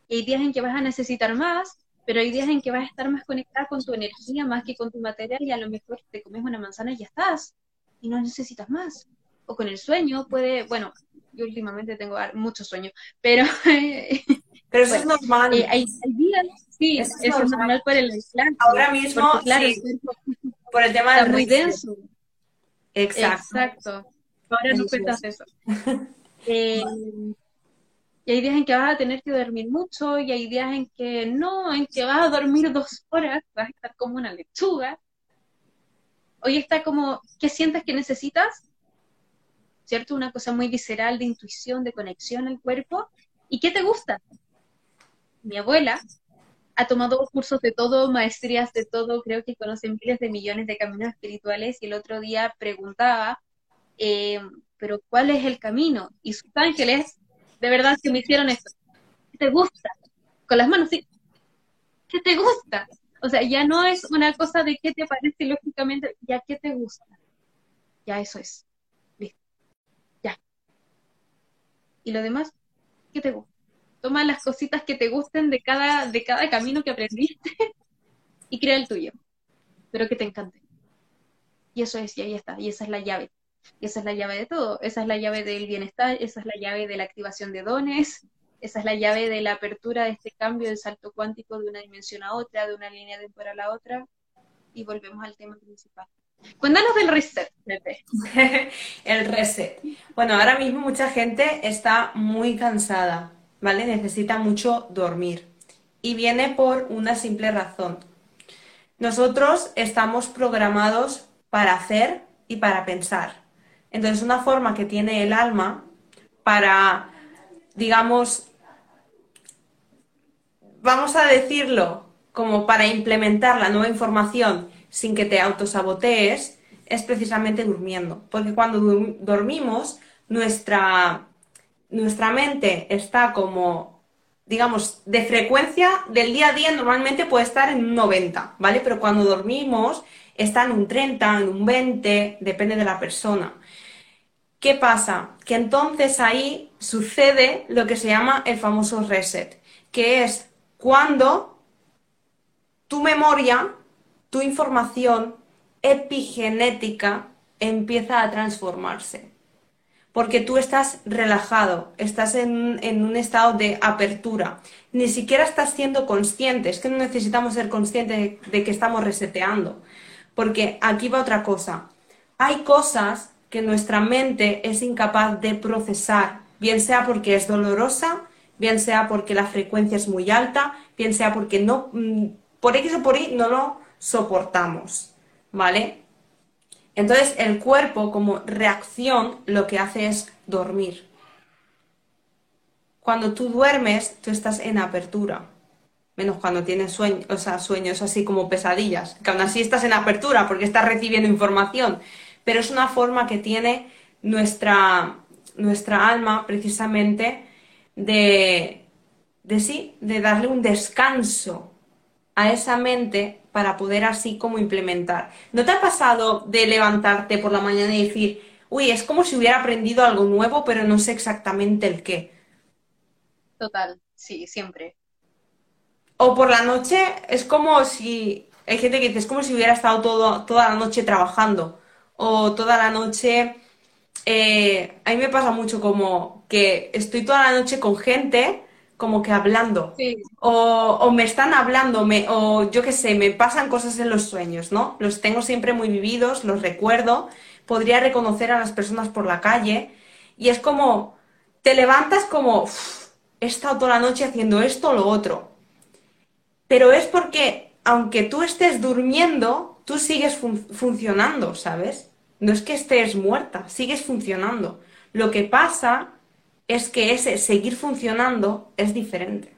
Y hay días en que vas a necesitar más, pero hay días en que vas a estar más conectada con tu energía más que con tu material y a lo mejor te comes una manzana y ya estás y no necesitas más. O con el sueño puede, bueno, yo últimamente tengo mucho sueño, pero... (laughs) pero eso es normal. Eh, hay, días, sí, eso es, normal. por el Ahora mismo, claro, por el tema del muy denso. Exacto. Exacto. Ahora no cuentas eso. (laughs) Eh, y hay días en que vas a tener que dormir mucho y hay días en que no, en que vas a dormir dos horas, vas a estar como una lechuga. Hoy está como, ¿qué sientes que necesitas? ¿Cierto? Una cosa muy visceral de intuición, de conexión al cuerpo. ¿Y qué te gusta? Mi abuela ha tomado cursos de todo, maestrías de todo, creo que conoce miles de millones de caminos espirituales y el otro día preguntaba, eh, pero ¿cuál es el camino? Y sus ángeles de verdad que me hicieron esto. ¿Qué te gusta? Con las manos, sí. ¿Qué te gusta? O sea, ya no es una cosa de qué te parece lógicamente, ya qué te gusta. Ya eso es. Listo. Ya. Y lo demás, ¿qué te gusta? Toma las cositas que te gusten de cada, de cada camino que aprendiste (laughs) y crea el tuyo. Pero que te encante. Y eso es, y ahí está. Y esa es la llave. Esa es la llave de todo. Esa es la llave del bienestar, esa es la llave de la activación de dones, esa es la llave de la apertura de este cambio del salto cuántico de una dimensión a otra, de una línea temporal a otra. Y volvemos al tema principal. Cuéntanos del reset, (laughs) El reset. Bueno, ahora mismo mucha gente está muy cansada, ¿vale? Necesita mucho dormir. Y viene por una simple razón. Nosotros estamos programados para hacer y para pensar. Entonces, una forma que tiene el alma para, digamos, vamos a decirlo, como para implementar la nueva información sin que te autosabotees, es precisamente durmiendo. Porque cuando dormimos, nuestra, nuestra mente está como, digamos, de frecuencia del día a día normalmente puede estar en un 90, ¿vale? Pero cuando dormimos está en un 30, en un 20, depende de la persona. ¿Qué pasa? Que entonces ahí sucede lo que se llama el famoso reset, que es cuando tu memoria, tu información epigenética empieza a transformarse. Porque tú estás relajado, estás en, un estado de apertura. Ni siquiera estás siendo consciente. Es que no necesitamos ser conscientes de que estamos reseteando. Porque aquí va otra cosa. Hay cosas que nuestra mente es incapaz de procesar, bien sea porque es dolorosa, bien sea porque la frecuencia es muy alta, bien sea porque no, mm, por X o por Y no lo soportamos, ¿vale? Entonces el cuerpo como reacción lo que hace es dormir. Cuando tú duermes, tú estás en apertura. Menos cuando tienes sueños, o sea, sueños así como pesadillas. Que aún así estás en apertura porque estás recibiendo información pero es una forma que tiene nuestra, nuestra alma precisamente de, de sí, de darle un descanso a esa mente para poder así como implementar. ¿No te ha pasado de levantarte por la mañana y decir, uy, es como si hubiera aprendido algo nuevo, pero no sé exactamente el qué? Total, sí, siempre. O por la noche es como si, hay gente que dice, es como si hubiera estado todo, toda la noche trabajando o toda la noche. Eh, a mí me pasa mucho como que estoy toda la noche con gente como que hablando o, me están hablando me, o yo qué sé, me pasan cosas en los sueños, ¿no? Los tengo siempre muy vividos, los recuerdo, podría reconocer a las personas por la calle y es como, te levantas como, he estado toda la noche haciendo esto o lo otro, pero es porque aunque tú estés durmiendo, tú sigues funcionando, ¿sabes? No es que estés muerta, sigues funcionando. Lo que pasa es que ese seguir funcionando es diferente.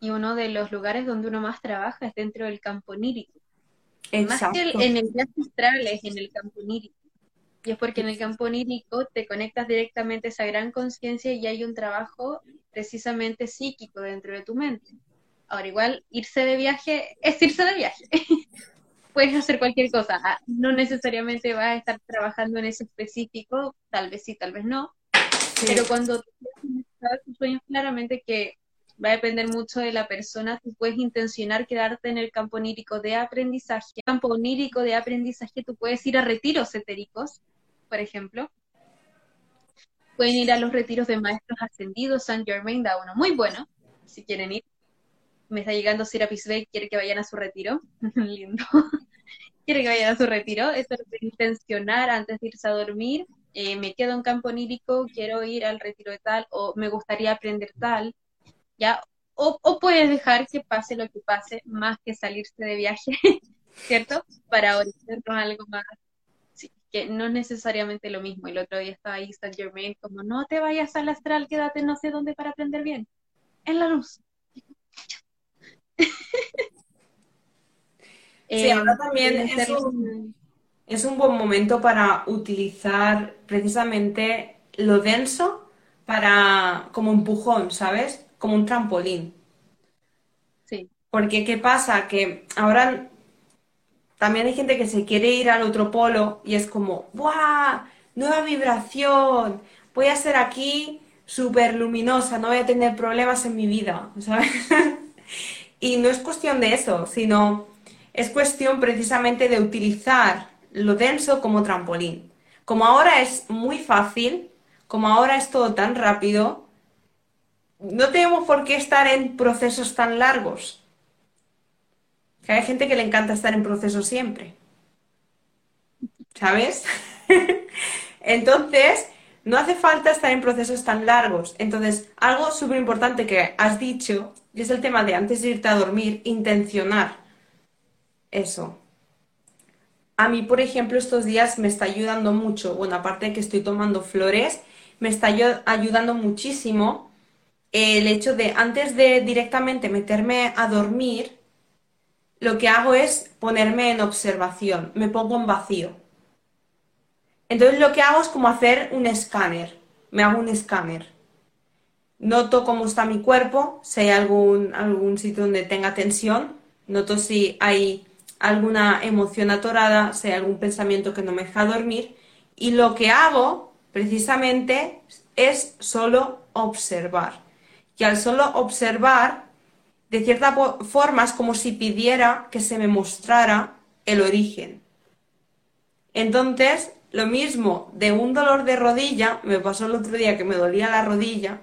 Y uno de los lugares donde uno más trabaja es dentro del campo nírico. Más que en el viaje astral es en el campo nírico. Y es porque en el campo nírico te conectas directamente a esa gran conciencia y hay un trabajo precisamente psíquico dentro de tu mente. Ahora, igual, irse de viaje es irse de viaje. (laughs) puedes hacer cualquier cosa. Ah, no necesariamente vas a estar trabajando en ese específico, tal vez sí, tal vez no. Pero cuando tus sueños, claramente que va a depender mucho de la persona, tú puedes intencionar quedarte en el campo onírico de aprendizaje. campo onírico de aprendizaje, tú puedes ir a retiros etéricos, por ejemplo. Pueden ir a los retiros de maestros ascendidos, San Germain da uno muy bueno, si quieren ir me está llegando Serapis Bay, quiere que vayan a su retiro. (laughs) Lindo. quiere que vayan a su retiro. Esto es intencionar antes de irse a dormir. Eh, me quedo en campo onírico, quiero ir al retiro de tal, o me gustaría aprender tal. ¿ya? O, puedes dejar que pase lo que pase, más que salirse de viaje, (laughs) ¿cierto? Para orientarnos algo más. Que no necesariamente lo mismo. El otro día estaba ahí Saint Germain, como no te vayas al astral, quédate no sé dónde para aprender bien. En la luz. Sí, ahora también es un, es un buen momento para utilizar precisamente lo denso para como empujón, ¿sabes? Como un trampolín. Sí. Porque ¿qué pasa? Que ahora también hay gente que se quiere ir al otro polo y es como, ¡buah! Nueva vibración. Voy a ser aquí súper luminosa, no voy a tener problemas en mi vida, (laughs) ¿sabes? Y no es cuestión de eso, sino es cuestión precisamente de utilizar lo denso como trampolín. Como ahora es muy fácil, como ahora es todo tan rápido, no tenemos por qué estar en procesos tan largos. Que hay gente que le encanta estar en procesos siempre. ¿Sabes? (laughs) Entonces, no hace falta estar en procesos tan largos. Entonces, algo súper importante que has dicho y es el tema de antes de irte a dormir, intencionar eso. A mí, por ejemplo, estos días me está ayudando mucho, bueno, aparte de que estoy tomando flores, me está ayudando muchísimo el hecho de antes de directamente meterme a dormir, lo que hago es ponerme en observación, me pongo en vacío. Entonces lo que hago es como hacer un escáner, me hago un escáner noto cómo está mi cuerpo, si hay algún, algún sitio donde tenga tensión, noto si hay alguna emoción atorada, si hay algún pensamiento que no me deja dormir y lo que hago precisamente es solo observar. Y al solo observar, de cierta forma es como si pidiera que se me mostrara el origen. Entonces, lo mismo de un dolor de rodilla, me pasó el otro día que me dolía la rodilla,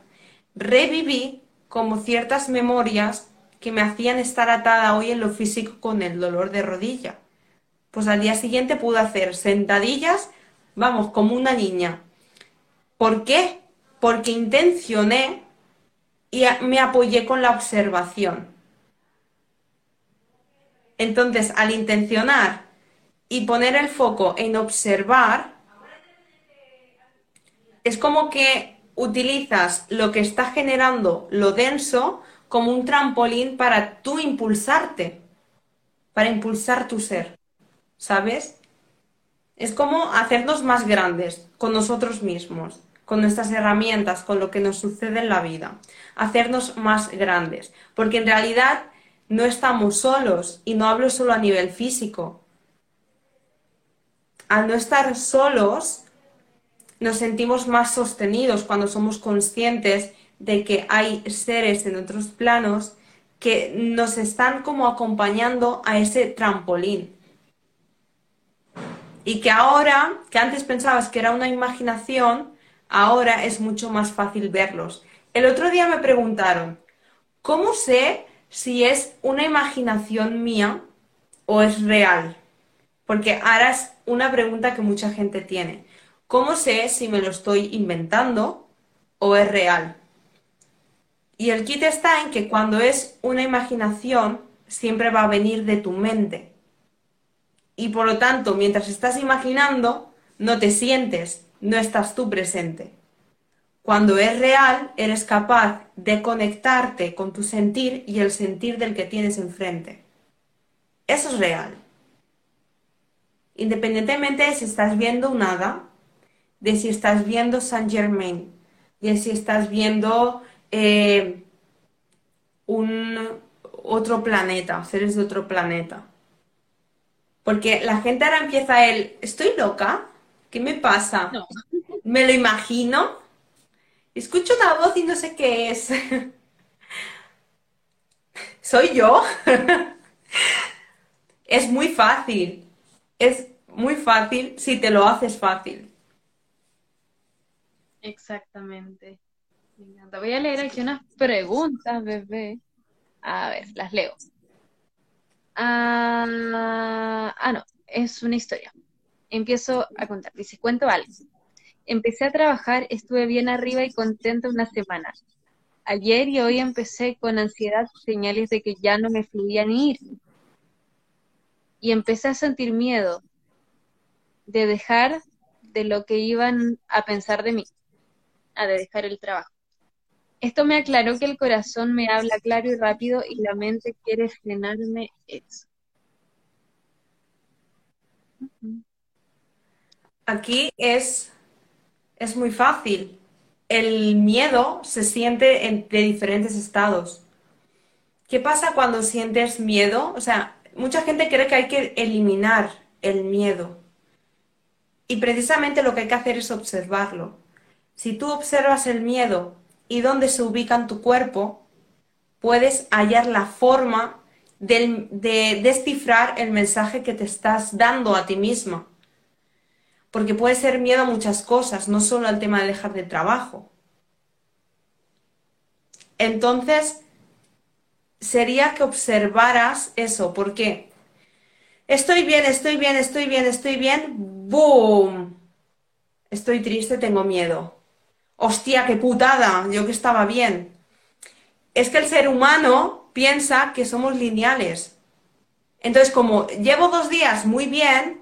reviví como ciertas memorias que me hacían estar atada hoy en lo físico con el dolor de rodilla. Pues al día siguiente pude hacer sentadillas, vamos, como una niña. ¿Por qué? Porque intencioné y me apoyé con la observación. Entonces, al intencionar y poner el foco en observar, es como que utilizas lo que está generando lo denso como un trampolín para tú impulsarte, para impulsar tu ser, ¿sabes? Es como hacernos más grandes con nosotros mismos, con nuestras herramientas, con lo que nos sucede en la vida, hacernos más grandes, porque en realidad no estamos solos y no hablo solo a nivel físico. Al no estar solos, nos sentimos más sostenidos cuando somos conscientes de que hay seres en otros planos que nos están como acompañando a ese trampolín. Y que ahora, que antes pensabas que era una imaginación, ahora es mucho más fácil verlos. El otro día me preguntaron, ¿cómo sé si es una imaginación mía o es real? Porque ahora es una pregunta que mucha gente tiene. ¿Cómo sé si me lo estoy inventando o es real? Y el kit está en que cuando es una imaginación, siempre va a venir de tu mente. Y por lo tanto, mientras estás imaginando, no te sientes, no estás tú presente. Cuando es real, eres capaz de conectarte con tu sentir y el sentir del que tienes enfrente. Eso es real. Independientemente de si estás viendo nada de si estás viendo Saint Germain, de si estás viendo eh, un otro planeta, seres de otro planeta. Porque la gente ahora empieza el, ¿estoy loca? ¿Qué me pasa? No. (laughs) Me lo imagino. Escucho una voz y no sé qué es. (laughs) ¿Soy yo? (laughs) es muy fácil. Es muy fácil si te lo haces fácil. Exactamente. Me encanta. Voy a leer aquí unas preguntas, bebé. A ver, las leo. Ah, ah, no, es una historia. Empiezo a contar. Dice, cuento algo. Empecé a trabajar, estuve bien arriba y contenta una semana. Ayer y hoy empecé con ansiedad, señales de que ya no me fluía ni ir. Y empecé a sentir miedo de dejar de lo que iban a pensar de mí, a de dejar el trabajo. Esto me aclaró que el corazón me habla claro y rápido y la mente quiere frenarme eso. Aquí es, es muy fácil. El miedo se siente en, de diferentes estados. ¿Qué pasa cuando sientes miedo? O sea, mucha gente cree que hay que eliminar el miedo. Y precisamente lo que hay que hacer es observarlo. Si tú observas el miedo y dónde se ubica en tu cuerpo, puedes hallar la forma de, de descifrar el mensaje que te estás dando a ti misma. Porque puede ser miedo a muchas cosas, no solo al tema de dejar de trabajo. Entonces, sería que observaras eso. ¿Por qué? Estoy bien, estoy bien, estoy bien, estoy bien. ¡Boom! Estoy triste, tengo miedo hostia, qué putada, yo que estaba bien. Es que el ser humano piensa que somos lineales. Entonces, como llevo dos días muy bien,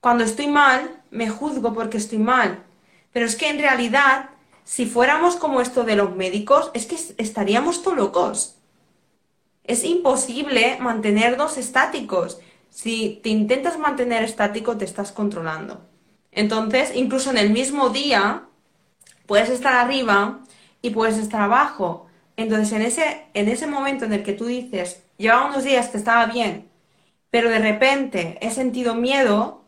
cuando estoy mal, me juzgo porque estoy mal. Pero es que en realidad, si fuéramos como esto de los médicos, es que estaríamos todos locos. Es imposible mantenernos estáticos. Si te intentas mantener estático, te estás controlando. Entonces, incluso en el mismo día, puedes estar arriba y puedes estar abajo. Entonces, en ese, en ese momento en el que tú dices, llevaba unos días que estaba bien, pero de repente he sentido miedo,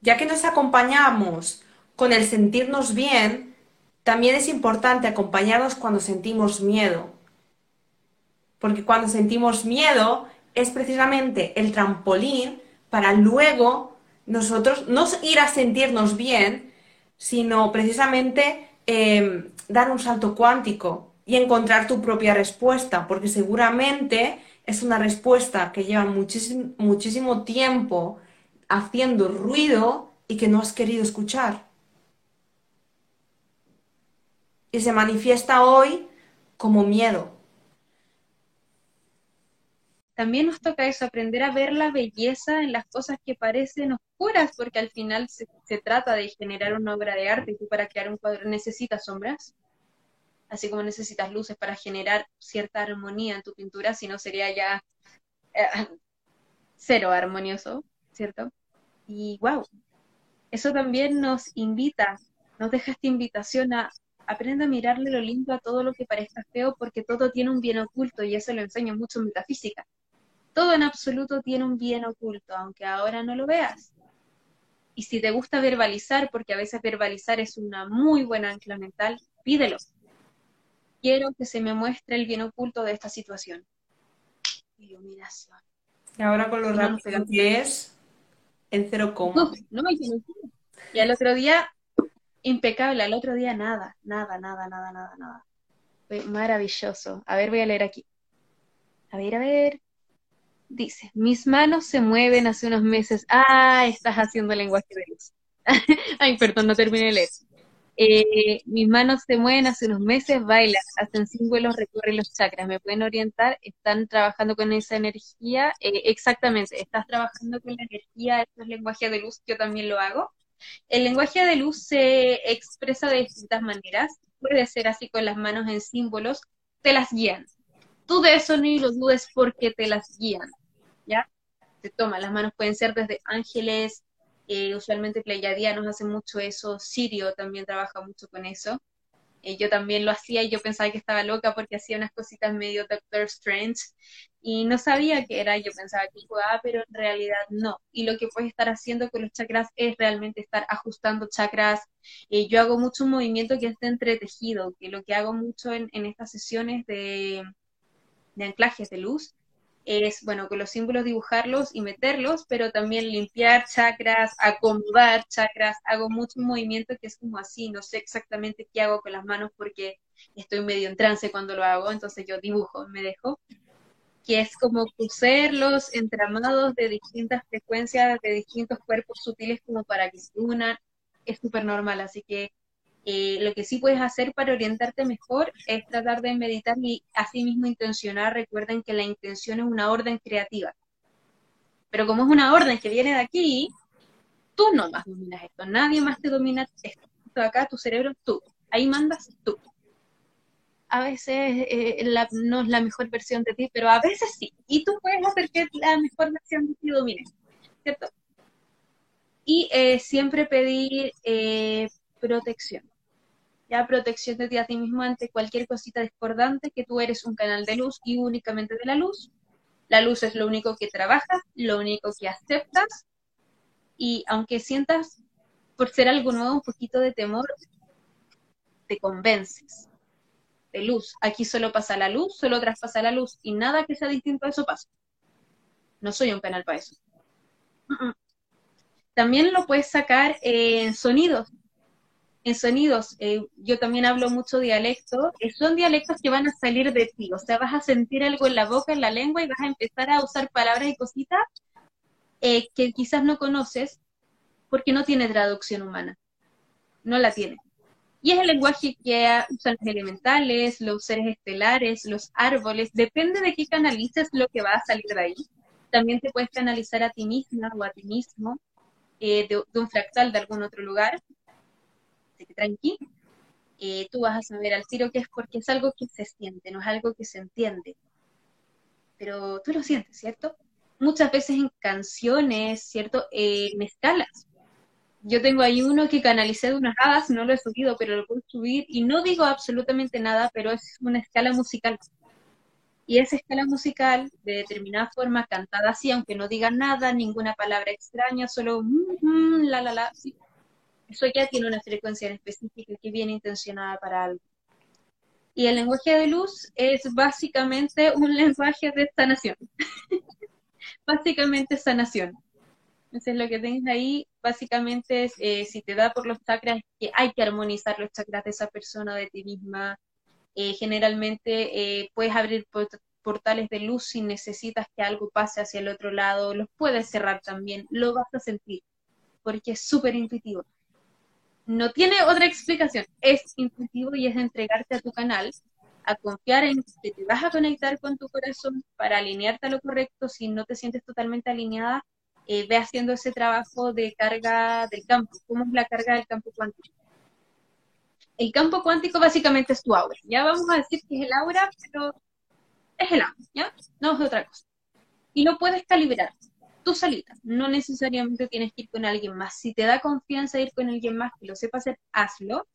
ya que nos acompañamos con el sentirnos bien, también es importante acompañarnos cuando sentimos miedo. Porque cuando sentimos miedo es precisamente el trampolín para luego nosotros no ir a sentirnos bien, sino precisamente Em, dar un salto cuántico y encontrar tu propia respuesta, porque seguramente es una respuesta que lleva muchísimo, muchísimo tiempo haciendo ruido y que no has querido escuchar. Y se manifiesta hoy como miedo. También nos toca eso, aprender a ver la belleza en las cosas que parecen oscuras, porque al final se, trata de generar una obra de arte y tú para crear un cuadro necesitas sombras, así como necesitas luces para generar cierta armonía en tu pintura, si no sería ya eh, cero armonioso, ¿cierto? Y wow, eso también nos invita, nos deja esta invitación a aprender a mirarle lo lindo a todo lo que parezca feo, porque todo tiene un bien oculto y eso lo enseño mucho en metafísica todo en absoluto tiene un bien oculto, aunque ahora no lo veas. Y si te gusta verbalizar, porque a veces verbalizar es una muy buena ancla mental, pídelo. Quiero que se me muestre el bien oculto de esta situación. Iluminación. Y ahora con lo rápido que es, en cero coma. No, no, y al otro día, impecable. Al otro día, nada, nada, nada, nada, nada, nada. maravilloso. A ver, voy a leer aquí. A ver, a ver. Dice, mis manos se mueven hace unos meses. Ah, estás haciendo lenguaje de luz. (laughs) Ay, perdón, no terminé de leer. Eh, mis manos se mueven hace unos meses, bailan, hacen símbolos, recorren los chakras. ¿Me pueden orientar? ¿Están trabajando con esa energía? Eh, exactamente, estás trabajando con la energía, esto es lenguaje de luz, yo también lo hago. El lenguaje de luz se expresa de distintas maneras. Puede ser así con las manos en símbolos, te las guían. Tú de eso ni lo dudes porque te las guían. ¿ya? Se toma, las manos pueden ser desde ángeles, eh, usualmente pleiadianos hacen mucho eso, Sirio también trabaja mucho con eso. Eh, yo también lo hacía y yo pensaba que estaba loca porque hacía unas cositas medio Doctor Strange y no sabía qué era, yo pensaba que jugaba, pero en realidad no. Y lo que puedes estar haciendo con los chakras es realmente estar ajustando chakras. Eh, yo hago mucho un movimiento que está entretejido, que lo que hago mucho en, en estas sesiones de, de anclajes de luz es, bueno, con los símbolos dibujarlos y meterlos, pero también limpiar chakras, acomodar chakras. Hago mucho movimiento que es como así, no sé exactamente qué hago con las manos porque estoy medio en trance cuando lo hago, entonces yo dibujo, me dejo, que es como coser entramados de distintas frecuencias, de distintos cuerpos sutiles como para que se unan. Es súper normal, así que eh, lo que sí puedes hacer para orientarte mejor es tratar de meditar y así mismo intencionar. Recuerden que la intención es una orden creativa. Pero como es una orden que viene de aquí, tú no más dominas esto. Nadie más te domina esto. acá, tu cerebro, tú. Ahí mandas tú. A veces eh, no es la mejor versión de ti, pero a veces sí. Y tú puedes hacer que la mejor versión de ti domine. ¿Cierto? Y eh, siempre pedir protección ya protección de ti a ti mismo ante cualquier cosita discordante, que tú eres un canal de luz y únicamente de la luz. La luz es lo único que trabajas, lo único que aceptas, y aunque sientas por ser algo nuevo un poquito de temor, te convences de luz. Aquí solo pasa la luz, solo traspasa la luz, y nada que sea distinto a eso pasa. No soy un canal para eso. También lo puedes sacar en sonidos en sonidos, eh, yo también hablo mucho dialecto, eh, son dialectos que van a salir de ti, o sea, vas a sentir algo en la boca, en la lengua y vas a empezar a usar palabras y cositas eh, que quizás no conoces porque no tiene traducción humana, no la tiene. Y es el lenguaje que usan los elementales, los seres estelares, los árboles, depende de qué canalices lo que va a salir de ahí. También te puedes canalizar a ti misma o a ti mismo de un fractal de algún otro lugar tranqui, eh, tú vas a saber al tiro que es porque es algo que se siente, no es algo que se entiende. Pero tú lo sientes, ¿cierto? Muchas veces en canciones, ¿cierto? Eh, en escalas. Yo tengo ahí uno que canalicé de unas hadas, no lo he subido, pero lo puedo subir y no digo absolutamente nada, pero es una escala musical. Y esa escala musical, de determinada forma, cantada así, aunque no diga nada, ninguna palabra extraña, solo mm, mm, la, la, la, sí, eso ya tiene una frecuencia específica que viene intencionada para algo. Y el lenguaje de luz es básicamente un (laughs) lenguaje de sanación. (laughs) básicamente sanación. Entonces lo que tienes ahí básicamente eh, si te da por los chakras, que hay que armonizar los chakras de esa persona, de ti misma. Eh, generalmente eh, puedes abrir portales de luz si necesitas que algo pase hacia el otro lado, los puedes cerrar también, lo vas a sentir, porque es súper intuitivo no tiene otra explicación, es intuitivo y es entregarte a tu canal, a confiar en que te vas a conectar con tu corazón para alinearte a lo correcto. Si no te sientes totalmente alineada, eh, ve haciendo ese trabajo de carga del campo. ¿Cómo es la carga del campo cuántico? El campo cuántico básicamente es tu aura. Ya vamos a decir que es el aura, pero es el aura, ¿ya? No es otra cosa. Y lo puedes calibrar tú solita, no necesariamente tienes que ir con alguien más. Si te da confianza ir con alguien más que lo sepa hacer, hazlo.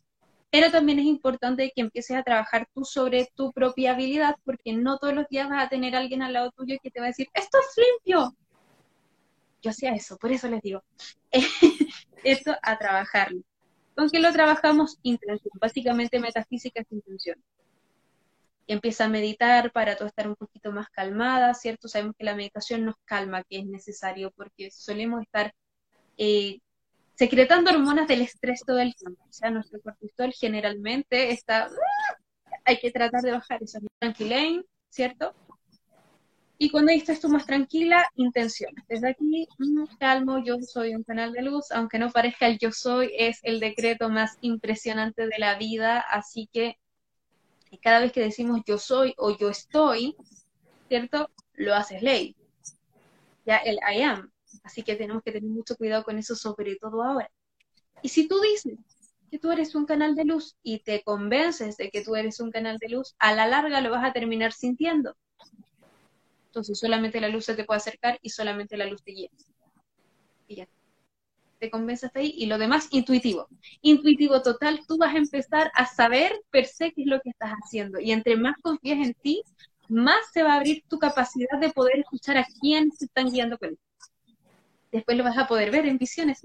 Pero también es importante que empieces a trabajar tú sobre tu propia habilidad, porque no todos los días vas a tener alguien al lado tuyo que te va a decir, esto es limpio. Yo hacía eso, por eso les digo, (laughs) esto a trabajarlo. ¿Con qué lo trabajamos? Intención, básicamente metafísica es intención empieza a meditar para tú estar un poquito más calmada, ¿cierto? Sabemos que la meditación nos calma, que es necesario, porque solemos estar eh, secretando hormonas del estrés todo el tiempo. O sea, nuestro cortisol generalmente está... Hay que tratar de bajar eso. Tranquilén, ¿cierto? Y cuando estés tú más tranquila, intención. Desde aquí, calmo, yo soy un canal de luz, aunque no parezca el yo soy, es el decreto más impresionante de la vida, así que y cada vez que decimos yo soy o yo estoy, ¿cierto? Lo haces ley. Ya el I am. Así que tenemos que tener mucho cuidado con eso, sobre todo ahora. Y si tú dices que tú eres un canal de luz y te convences de que tú eres un canal de luz, a la larga lo vas a terminar sintiendo. Entonces solamente la luz se te puede acercar y solamente la luz te guía. Y ya. Te convence ahí, y lo demás, intuitivo. Intuitivo total, tú vas a empezar a saber per se qué es lo que estás haciendo. Y entre más confías en ti, más se va a abrir tu capacidad de poder escuchar a quién se están guiando con él. Después lo vas a poder ver en visiones.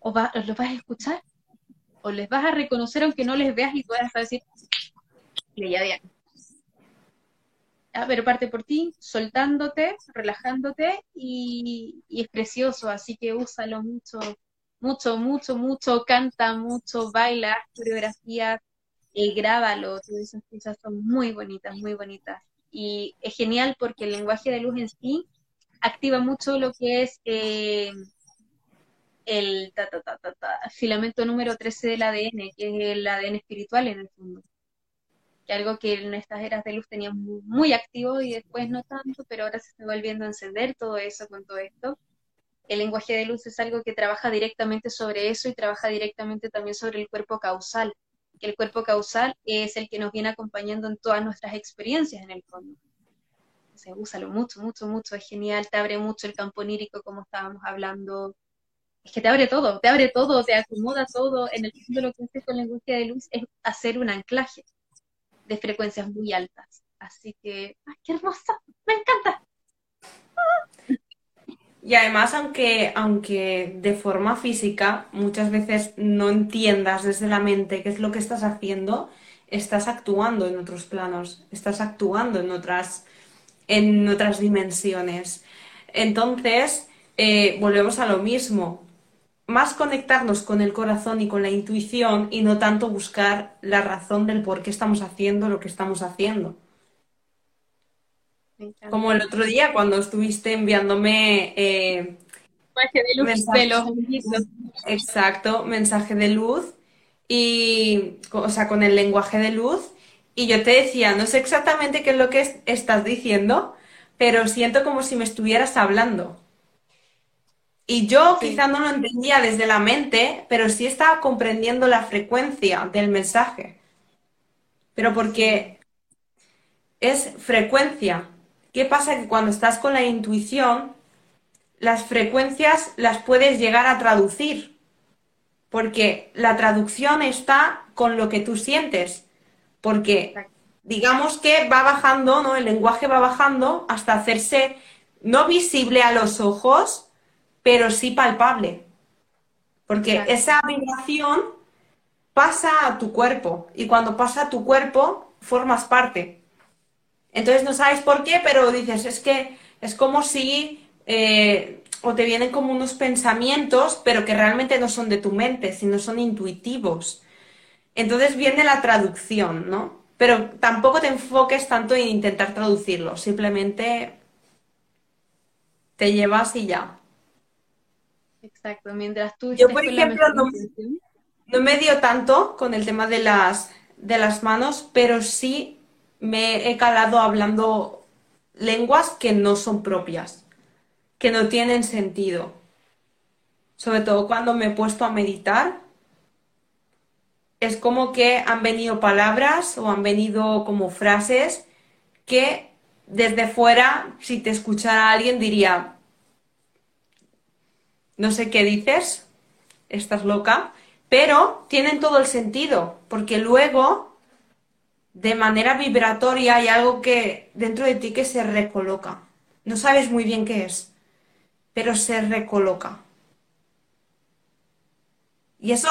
O va, lo vas a escuchar. O les vas a reconocer aunque no les veas y puedas decir, ya bien pero parte por ti, soltándote, relajándote y, es precioso, así que úsalo mucho, mucho, mucho, mucho, canta mucho, baila, coreografía, eh, grábalo, todas esas cosas son muy bonitas, muy bonitas. Y es genial porque el lenguaje de luz en sí activa mucho lo que es eh, el filamento número 13 del ADN, que es el ADN espiritual en el fondo algo que en estas eras de luz tenía muy, activo y después no tanto, pero ahora se está volviendo a encender todo eso con todo esto. El lenguaje de luz es algo que trabaja directamente sobre eso y trabaja directamente también sobre el cuerpo causal, que el cuerpo causal es el que nos viene acompañando en todas nuestras experiencias en el fondo. Se úsalo mucho, mucho, mucho, es genial, te abre mucho el campo onírico como estábamos hablando, es que te abre todo, te abre todo, te acomoda todo. En el fondo lo que hace con el lenguaje de luz es hacer un anclaje de frecuencias muy altas. Así que, ¡ay, qué hermosa! ¡Me encanta! Y además, aunque, aunque de forma física muchas veces no entiendas desde la mente qué es lo que estás haciendo, estás actuando en otros planos, estás actuando en otras, en otras dimensiones. Entonces, eh, volvemos a lo mismo más conectarnos con el corazón y con la intuición y no tanto buscar la razón del por qué estamos haciendo lo que estamos haciendo. Como el otro día cuando estuviste enviándome eh, mensaje de luz exacto, mensaje de luz y o sea, con el lenguaje de luz y yo te decía, no sé exactamente qué es lo que estás diciendo, pero siento como si me estuvieras hablando. Y yo quizá no lo entendía desde la mente, pero sí estaba comprendiendo la frecuencia del mensaje. Pero porque es frecuencia. ¿Qué pasa? Que cuando estás con la intuición, las frecuencias las puedes llegar a traducir. Porque la traducción está con lo que tú sientes. Porque digamos que va bajando, ¿no? El lenguaje va bajando hasta hacerse no visible a los ojos, pero sí palpable. Porque esa vibración pasa a tu cuerpo y cuando pasa a tu cuerpo formas parte. Entonces no sabes por qué, pero dices, es que es como si eh, o te vienen como unos pensamientos, pero que realmente no son de tu mente, sino son intuitivos. Entonces viene la traducción, ¿no? Pero tampoco te enfoques tanto en intentar traducirlo, simplemente te llevas y ya. Exacto, mientras tú... Yo, por ejemplo, no, me dio tanto con el tema de las, de las manos, pero sí me he calado hablando lenguas que no son propias, que no tienen sentido. Sobre todo cuando me he puesto a meditar, es como que han venido palabras o han venido como frases que desde fuera, si te escuchara alguien, diría, no sé qué dices, estás loca, pero tienen todo el sentido, porque luego, de manera vibratoria, hay algo que dentro de ti que se recoloca. No sabes muy bien qué es, pero se recoloca. Y eso,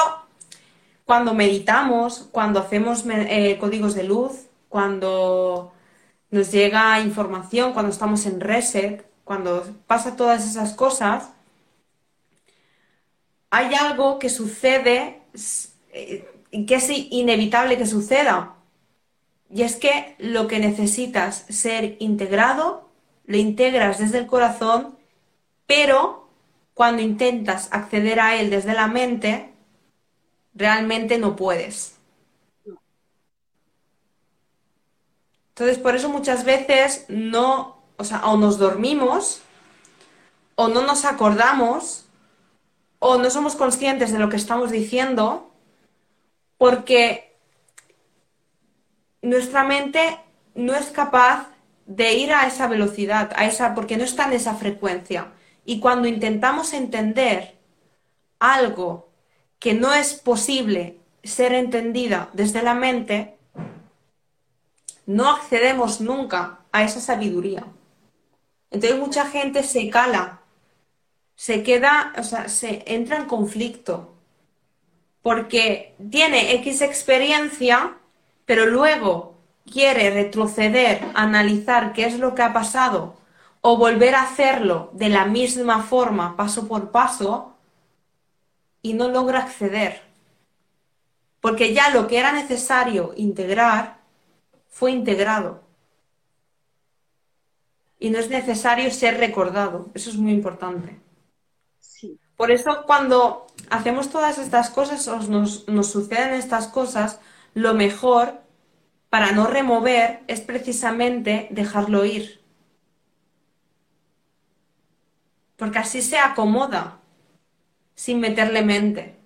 cuando meditamos, cuando hacemos eh, códigos de luz, cuando nos llega información, cuando estamos en reset, cuando pasa todas esas cosas, hay algo que sucede eh, que es inevitable que suceda. Y es que lo que necesitas ser integrado, lo integras desde el corazón, pero cuando intentas acceder a él desde la mente, realmente no puedes. Entonces, por eso muchas veces no, o sea, o nos dormimos, o no nos acordamos, o no somos conscientes de lo que estamos diciendo porque nuestra mente no es capaz de ir a esa velocidad, a esa, porque no está en esa frecuencia. Y cuando intentamos entender algo que no es posible ser entendida desde la mente, no accedemos nunca a esa sabiduría. Entonces mucha gente se cala, se queda, o sea, se entra en conflicto, porque tiene X experiencia, pero luego quiere retroceder, analizar qué es lo que ha pasado o volver a hacerlo de la misma forma, paso por paso, y no logra acceder. Porque ya lo que era necesario integrar fue integrado. Y no es necesario ser recordado. Eso es muy importante. Por eso cuando hacemos todas estas cosas o nos, nos suceden estas cosas, lo mejor para no remover es precisamente dejarlo ir. Porque así se acomoda sin meterle mente.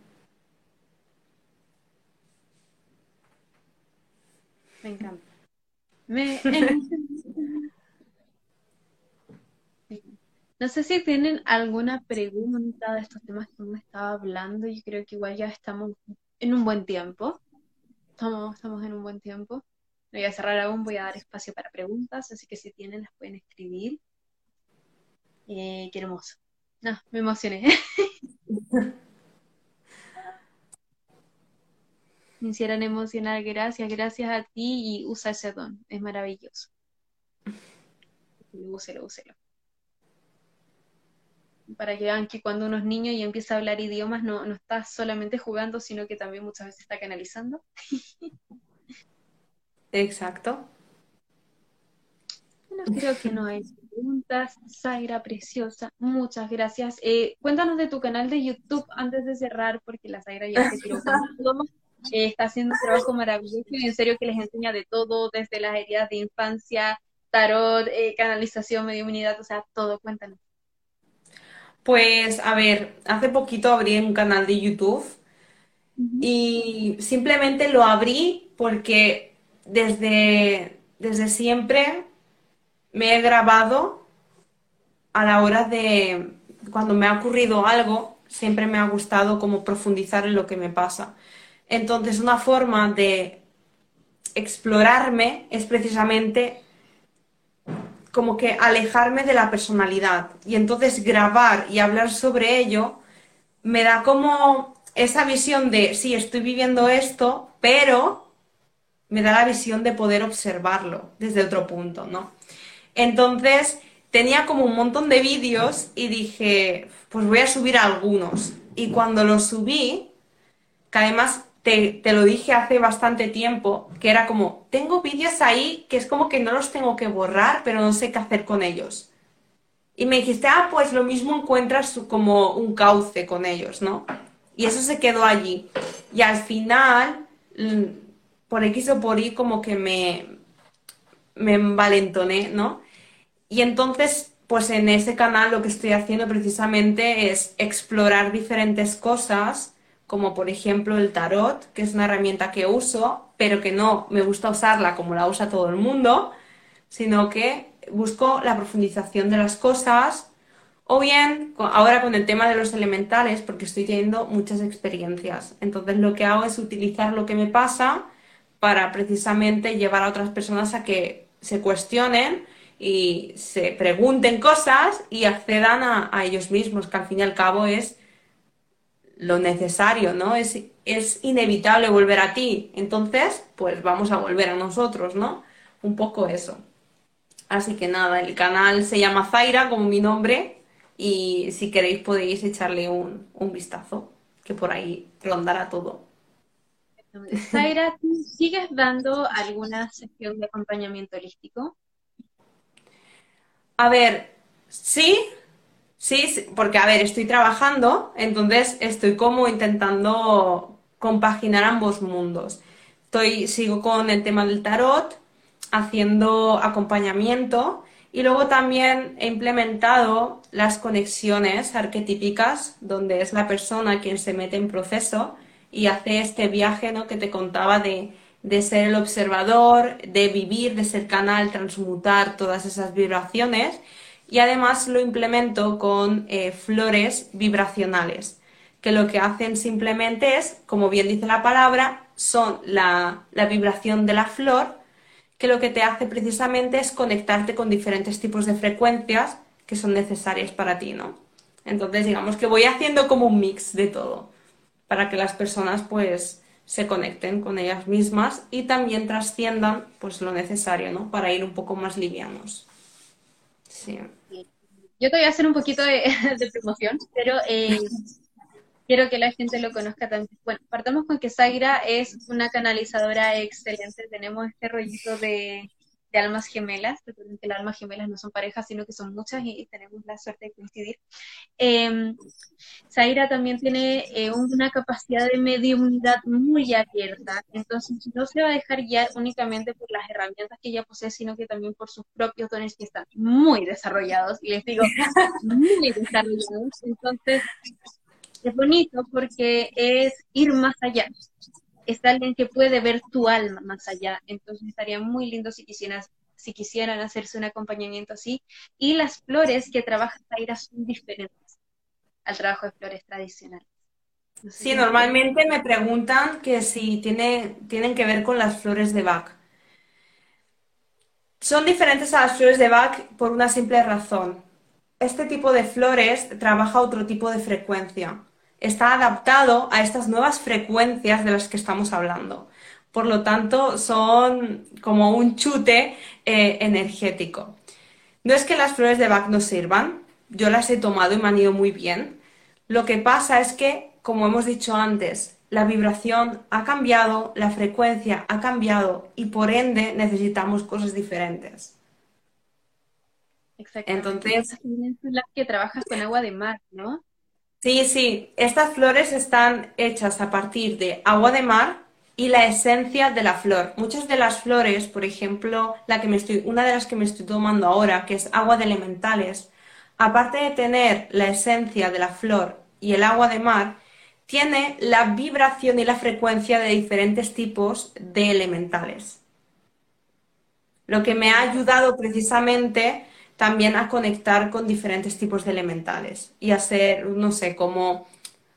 Me encanta. Me... (laughs) No sé si tienen alguna pregunta de estos temas que hemos estado hablando. Yo creo que igual ya estamos en un buen tiempo. Estamos, estamos en un buen tiempo. No voy a cerrar aún, voy a dar espacio para preguntas, así que si tienen las pueden escribir. Eh, qué hermoso. No, me emocioné. (laughs) me hicieron emocionar, gracias, gracias a ti y usa ese don, es maravilloso. Úselo, úselo. Para que vean que cuando uno es niño y empieza a hablar idiomas no, no está solamente jugando, sino que también muchas veces está canalizando. Exacto. Bueno, creo que no hay preguntas. Zaira, preciosa, muchas gracias. Eh, cuéntanos de tu canal de YouTube antes de cerrar, porque la Zaira ya se tiró con eh, está haciendo un trabajo maravilloso y en serio que les enseña de todo, desde las heridas de infancia, tarot, eh, canalización, mediunidad, o sea, todo. Cuéntanos. Pues, a ver, hace poquito abrí un canal de YouTube y simplemente lo abrí porque desde, desde siempre me he grabado a la hora de, cuando me ha ocurrido algo, siempre me ha gustado como profundizar en lo que me pasa. Entonces, una forma de explorarme es precisamente como que alejarme de la personalidad. Y entonces grabar y hablar sobre ello me da como esa visión de, sí, estoy viviendo esto, pero me da la visión de poder observarlo desde otro punto, ¿no? Entonces, tenía como un montón de vídeos y dije, pues voy a subir algunos. Y cuando los subí, que además te, lo dije hace bastante tiempo, que era como, tengo vídeos ahí que es como que no los tengo que borrar, pero no sé qué hacer con ellos. Y me dijiste, ah, pues lo mismo encuentras como un cauce con ellos, ¿no? Y eso se quedó allí. Y al final por X o por Y como que me, me envalentoné, ¿no? Y entonces, pues en ese canal lo que estoy haciendo precisamente es explorar diferentes cosas, como por ejemplo el tarot, que es una herramienta que uso, pero que no me gusta usarla como la usa todo el mundo, sino que busco la profundización de las cosas, o bien ahora con el tema de los elementales, porque estoy teniendo muchas experiencias. Entonces lo que hago es utilizar lo que me pasa para precisamente llevar a otras personas a que se cuestionen y se pregunten cosas y accedan a, ellos mismos, que al fin y al cabo es lo necesario, ¿no? Es, es inevitable volver a ti. Entonces, pues vamos a volver a nosotros, ¿no? Un poco eso. Así que nada, el canal se llama Zaira, como mi nombre, y si queréis podéis echarle un, un vistazo, que por ahí rondará todo. (laughs) Zaira, ¿sigues dando alguna sesión de acompañamiento holístico? A ver, sí, sí, porque a ver, estoy trabajando, entonces estoy como intentando compaginar ambos mundos. Estoy, sigo con el tema del tarot, haciendo acompañamiento y luego también he implementado las conexiones arquetípicas, donde es la persona quien se mete en proceso y hace este viaje ¿no? que te contaba de, ser el observador, de vivir, de ser canal, transmutar todas esas vibraciones y además lo implemento con eh, flores vibracionales, que lo que hacen simplemente es, como bien dice la palabra, son la, la vibración de la flor, que lo que te hace precisamente es conectarte con diferentes tipos de frecuencias que son necesarias para ti, ¿no? Entonces, digamos que voy haciendo como un mix de todo, para que las personas pues se conecten con ellas mismas y también trasciendan pues lo necesario, ¿no? Para ir un poco más livianos. Sí. Yo te voy a hacer un poquito (laughs) de, promoción, pero eh, quiero que la gente lo conozca también. Bueno, partamos con que Zaira es una canalizadora excelente. Tenemos este rollito de, de almas gemelas. Recuerden que las almas gemelas no son parejas, sino que son muchas y, tenemos la suerte de coincidir. Eh, Zaira también tiene eh, una capacidad de mediunidad muy abierta, entonces no se va a dejar guiar únicamente por las herramientas que ella posee, sino que también por sus propios dones que están muy desarrollados, y les digo, muy desarrollados. Entonces, es bonito porque es ir más allá es alguien que puede ver tu alma más allá. Entonces estaría muy lindo si quisieras si quisieran hacerse un acompañamiento así. Y las flores que trabaja Zaira son diferentes al trabajo de flores tradicionales. sí, normalmente me preguntan que si tiene, tienen que ver con las flores de Bach. Son diferentes a las flores de Bach por una simple razón. Este tipo de flores trabaja otro tipo de frecuencia está adaptado a estas nuevas frecuencias de las que estamos hablando. Por lo tanto, son como un chute eh, energético. No es que las flores de Bach no sirvan, yo las he tomado y me han ido muy bien. Lo que pasa es que, como hemos dicho antes, la vibración ha cambiado, la frecuencia ha cambiado y por ende necesitamos cosas diferentes. Exacto. Entonces, las que trabajas con agua de mar, ¿no? Sí, sí, estas flores están hechas a partir de agua de mar y la esencia de la flor. Muchas de las flores, por ejemplo, la que me estoy, una de las que me estoy tomando ahora, que es agua de elementales, aparte de tener la esencia de la flor y el agua de mar, tiene la vibración y la frecuencia de diferentes tipos de elementales. Lo que me ha ayudado precisamente también a conectar con diferentes tipos de elementales y a ser, no sé, como,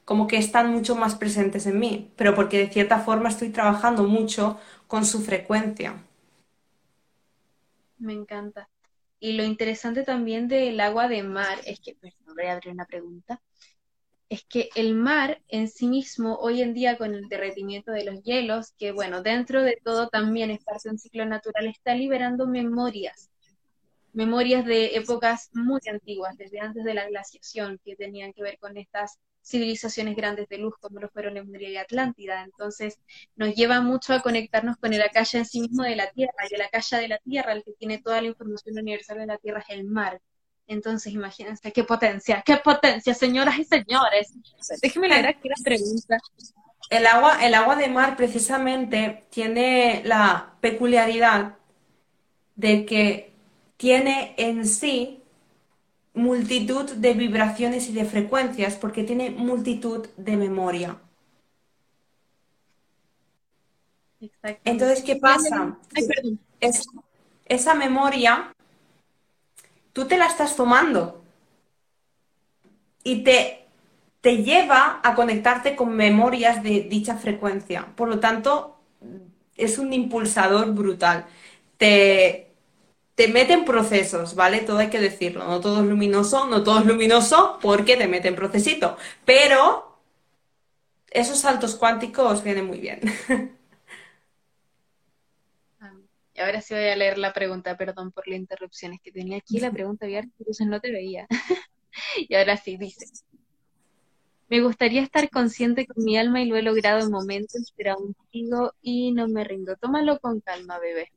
como que están mucho más presentes en mí, pero porque de cierta forma estoy trabajando mucho con su frecuencia. Me encanta. Y lo interesante también del agua de mar es que, perdón, voy a abrir una pregunta, es que el mar en sí mismo, hoy en día con el derretimiento de los hielos, que bueno, dentro de todo también es parte de un ciclo natural, está liberando memorias memorias de épocas muy antiguas, desde antes de la glaciación, que tenían que ver con estas civilizaciones grandes de luz como lo fueron Lemuria y Atlántida. Entonces, nos lleva mucho a conectarnos con el acaya en sí mismo de la Tierra, y el acaya de la Tierra, el que tiene toda la información universal de la Tierra, es el mar. Entonces, imagínense qué potencia, qué potencia, señoras y señores. Déjenme leer aquí la pregunta. El agua, el agua de mar precisamente tiene la peculiaridad de que tiene en sí multitud de vibraciones y de frecuencias porque tiene multitud de memoria. Entonces, ¿qué pasa? esa memoria, tú te la estás tomando y te, te lleva a conectarte con memorias de dicha frecuencia. Por lo tanto, es un impulsador brutal. Te, te meten procesos, ¿vale? Todo hay que decirlo. No todo es luminoso, no todo es luminoso porque te meten procesito. Pero esos saltos cuánticos vienen muy bien. Y ahora sí voy a leer la pregunta, perdón por la interrupción, es que tenía aquí la pregunta abierta, entonces no te veía. (laughs) y ahora sí, dice. Me gustaría estar consciente con mi alma y lo he logrado en momentos, pero aún sigo y no me rindo. Tómalo con calma, bebé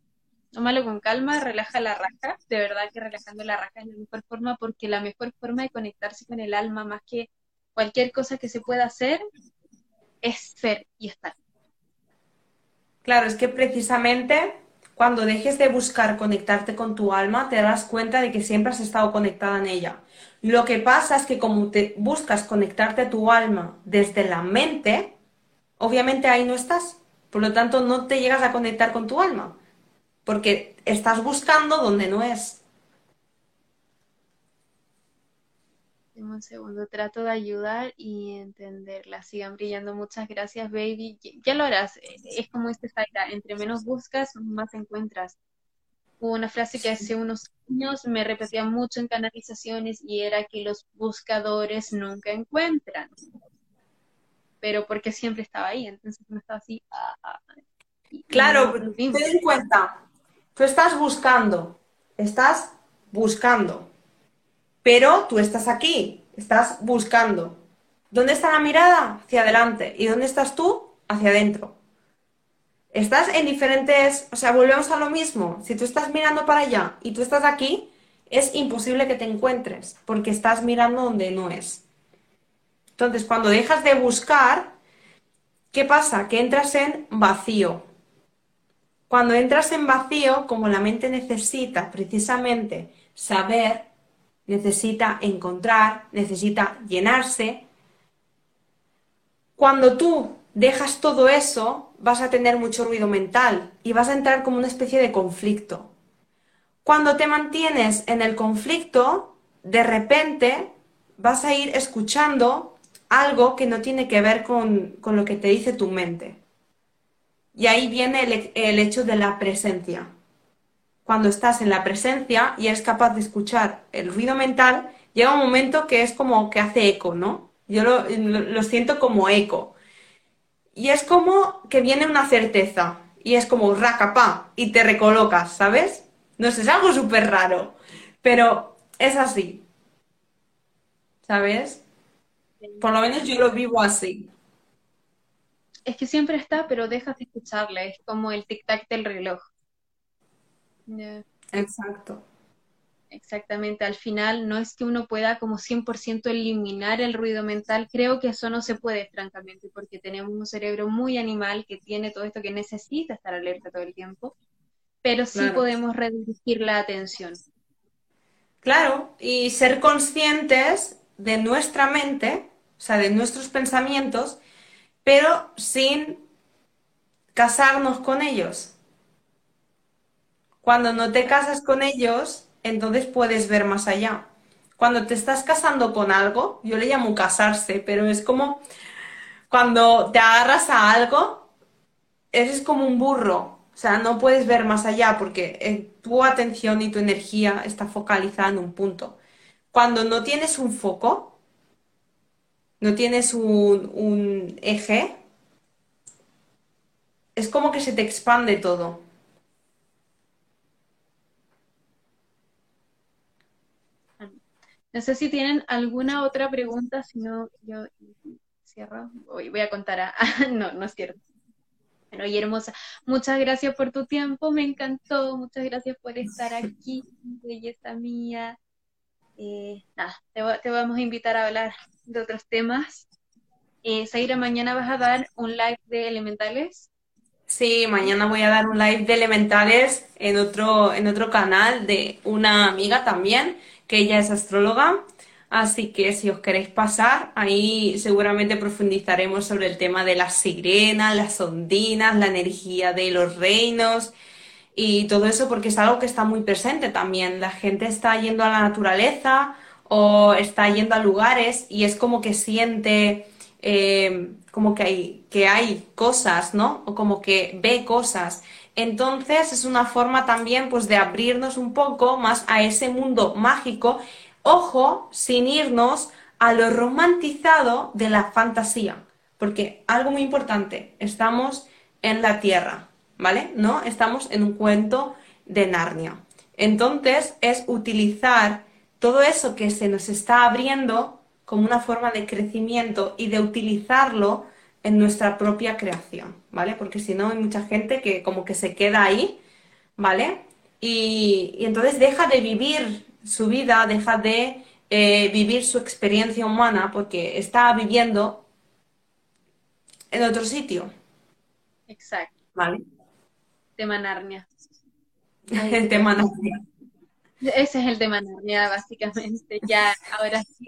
tómalo con calma, relaja la raja, de verdad que relajando la raja es la mejor forma porque la mejor forma de conectarse con el alma más que cualquier cosa que se pueda hacer es ser y estar. Claro, es que precisamente cuando dejes de buscar conectarte con tu alma, te darás cuenta de que siempre has estado conectada en ella. Lo que pasa es que como te buscas conectarte a tu alma desde la mente, obviamente ahí no estás. Por lo tanto, no te llegas a conectar con tu alma porque estás buscando donde no es. Un segundo, trato de ayudar y entenderla. Sigan brillando. Muchas gracias, baby. Ya lo harás. Es como dice Zaira, entre menos buscas, más encuentras. Hubo una frase que hace unos años me repetía mucho en canalizaciones y era que los buscadores nunca encuentran. Pero porque siempre estaba ahí, entonces no estaba así. Ah, ah, claro, ten en cuenta, tú estás buscando, estás buscando, pero tú estás aquí, estás buscando. ¿Dónde está la mirada? Hacia adelante. ¿Y dónde estás tú? Hacia adentro. Estás en diferentes, o sea, volvemos a lo mismo. Si tú estás mirando para allá y tú estás aquí, es imposible que te encuentres porque estás mirando donde no es. Entonces, cuando dejas de buscar, ¿qué pasa? Que entras en vacío. Cuando entras en vacío, como la mente necesita precisamente saber, necesita encontrar, necesita llenarse, cuando tú dejas todo eso, vas a tener mucho ruido mental y vas a entrar como una especie de conflicto. Cuando te mantienes en el conflicto, de repente vas a ir escuchando algo que no tiene que ver con, lo que te dice tu mente. Y ahí viene el, el, hecho de la presencia. Cuando estás en la presencia y eres capaz de escuchar el ruido mental, llega un momento que es como que hace eco, ¿no? Yo lo, lo siento como eco. Y es como que viene una certeza. Y es como racapá. Y te recolocas, ¿sabes? No sé, es algo súper raro. Pero es así. ¿Sabes? Por lo menos yo lo vivo así. Es que siempre está, pero dejas de escucharle. Es como el tic-tac del reloj. Exacto. Exactamente, al final no es que uno pueda como 100% eliminar el ruido mental, creo que eso no se puede, francamente, porque tenemos un cerebro muy animal que tiene todo esto que necesita estar alerta todo el tiempo, pero sí podemos redirigir la atención. Claro, y ser conscientes de nuestra mente, o sea, de nuestros pensamientos, pero sin casarnos con ellos. Cuando no te casas con ellos, entonces puedes ver más allá. Cuando te estás casando con algo, yo le llamo casarse, pero es como cuando te agarras a algo, eres como un burro, o sea, no puedes ver más allá porque eh, tu atención y tu energía está focalizada en un punto. Cuando no tienes un foco, no tienes un, eje, es como que se te expande todo. No sé si tienen alguna otra pregunta, si no, yo cierro. Voy, voy a contar a... (laughs) no, no es cierto. Bueno, y hermosa, muchas gracias por tu tiempo, me encantó, muchas gracias por estar aquí, belleza mía. Eh, nada, te, vamos a invitar a hablar de otros temas. Eh, Zaira, mañana vas a dar un live de elementales. Sí, mañana voy a dar un live de elementales en otro, en otro canal de una amiga también que ella es astróloga. Así que si os queréis pasar, ahí seguramente profundizaremos sobre el tema de las sirenas, las ondinas, la energía de los reinos y todo eso porque es algo que está muy presente también. La gente está yendo a la naturaleza o está yendo a lugares y es como que siente eh, como que hay, que hay cosas, ¿no? O como que ve cosas. Entonces es una forma también pues de abrirnos un poco más a ese mundo mágico, ojo, sin irnos a lo romantizado de la fantasía, porque algo muy importante, estamos en la Tierra, ¿vale? No estamos en un cuento de Narnia. Entonces es utilizar todo eso que se nos está abriendo como una forma de crecimiento y de utilizarlo en nuestra propia creación, ¿vale? Porque si no hay mucha gente que como que se queda ahí, ¿vale? Y, entonces deja de vivir su vida, deja de eh, vivir su experiencia humana porque está viviendo en otro sitio. Exacto. ¿Vale? Tema Narnia. (laughs) El tema Narnia. Ese es el tema Narnia, básicamente. Ya, ahora sí,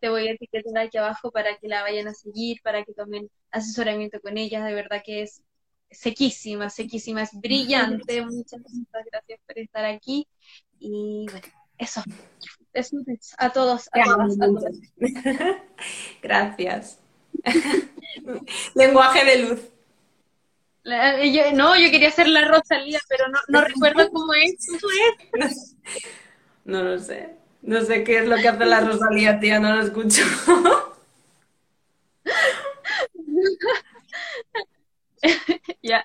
te voy a etiquetar aquí abajo para que la vayan a seguir, para que tomen asesoramiento con ella. De verdad que es sequísima, sequísima, es brillante. Muchas, muchas gracias por estar aquí. Y bueno, eso. Besotes a todos, a todas, a todos. (laughs) Gracias. (laughs) Lenguaje de luz. No, yo quería hacer la Rosalía, pero no, no recuerdo cómo es. ¿Cómo es? No, lo sé. No sé qué es lo que hace la Rosalía, tía, no lo escucho. (laughs) ya.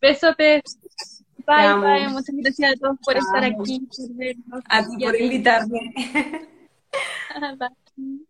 Besotes. Bye, bye. Muchas gracias a todos por estar aquí. a ti por invitarme. (laughs) bye.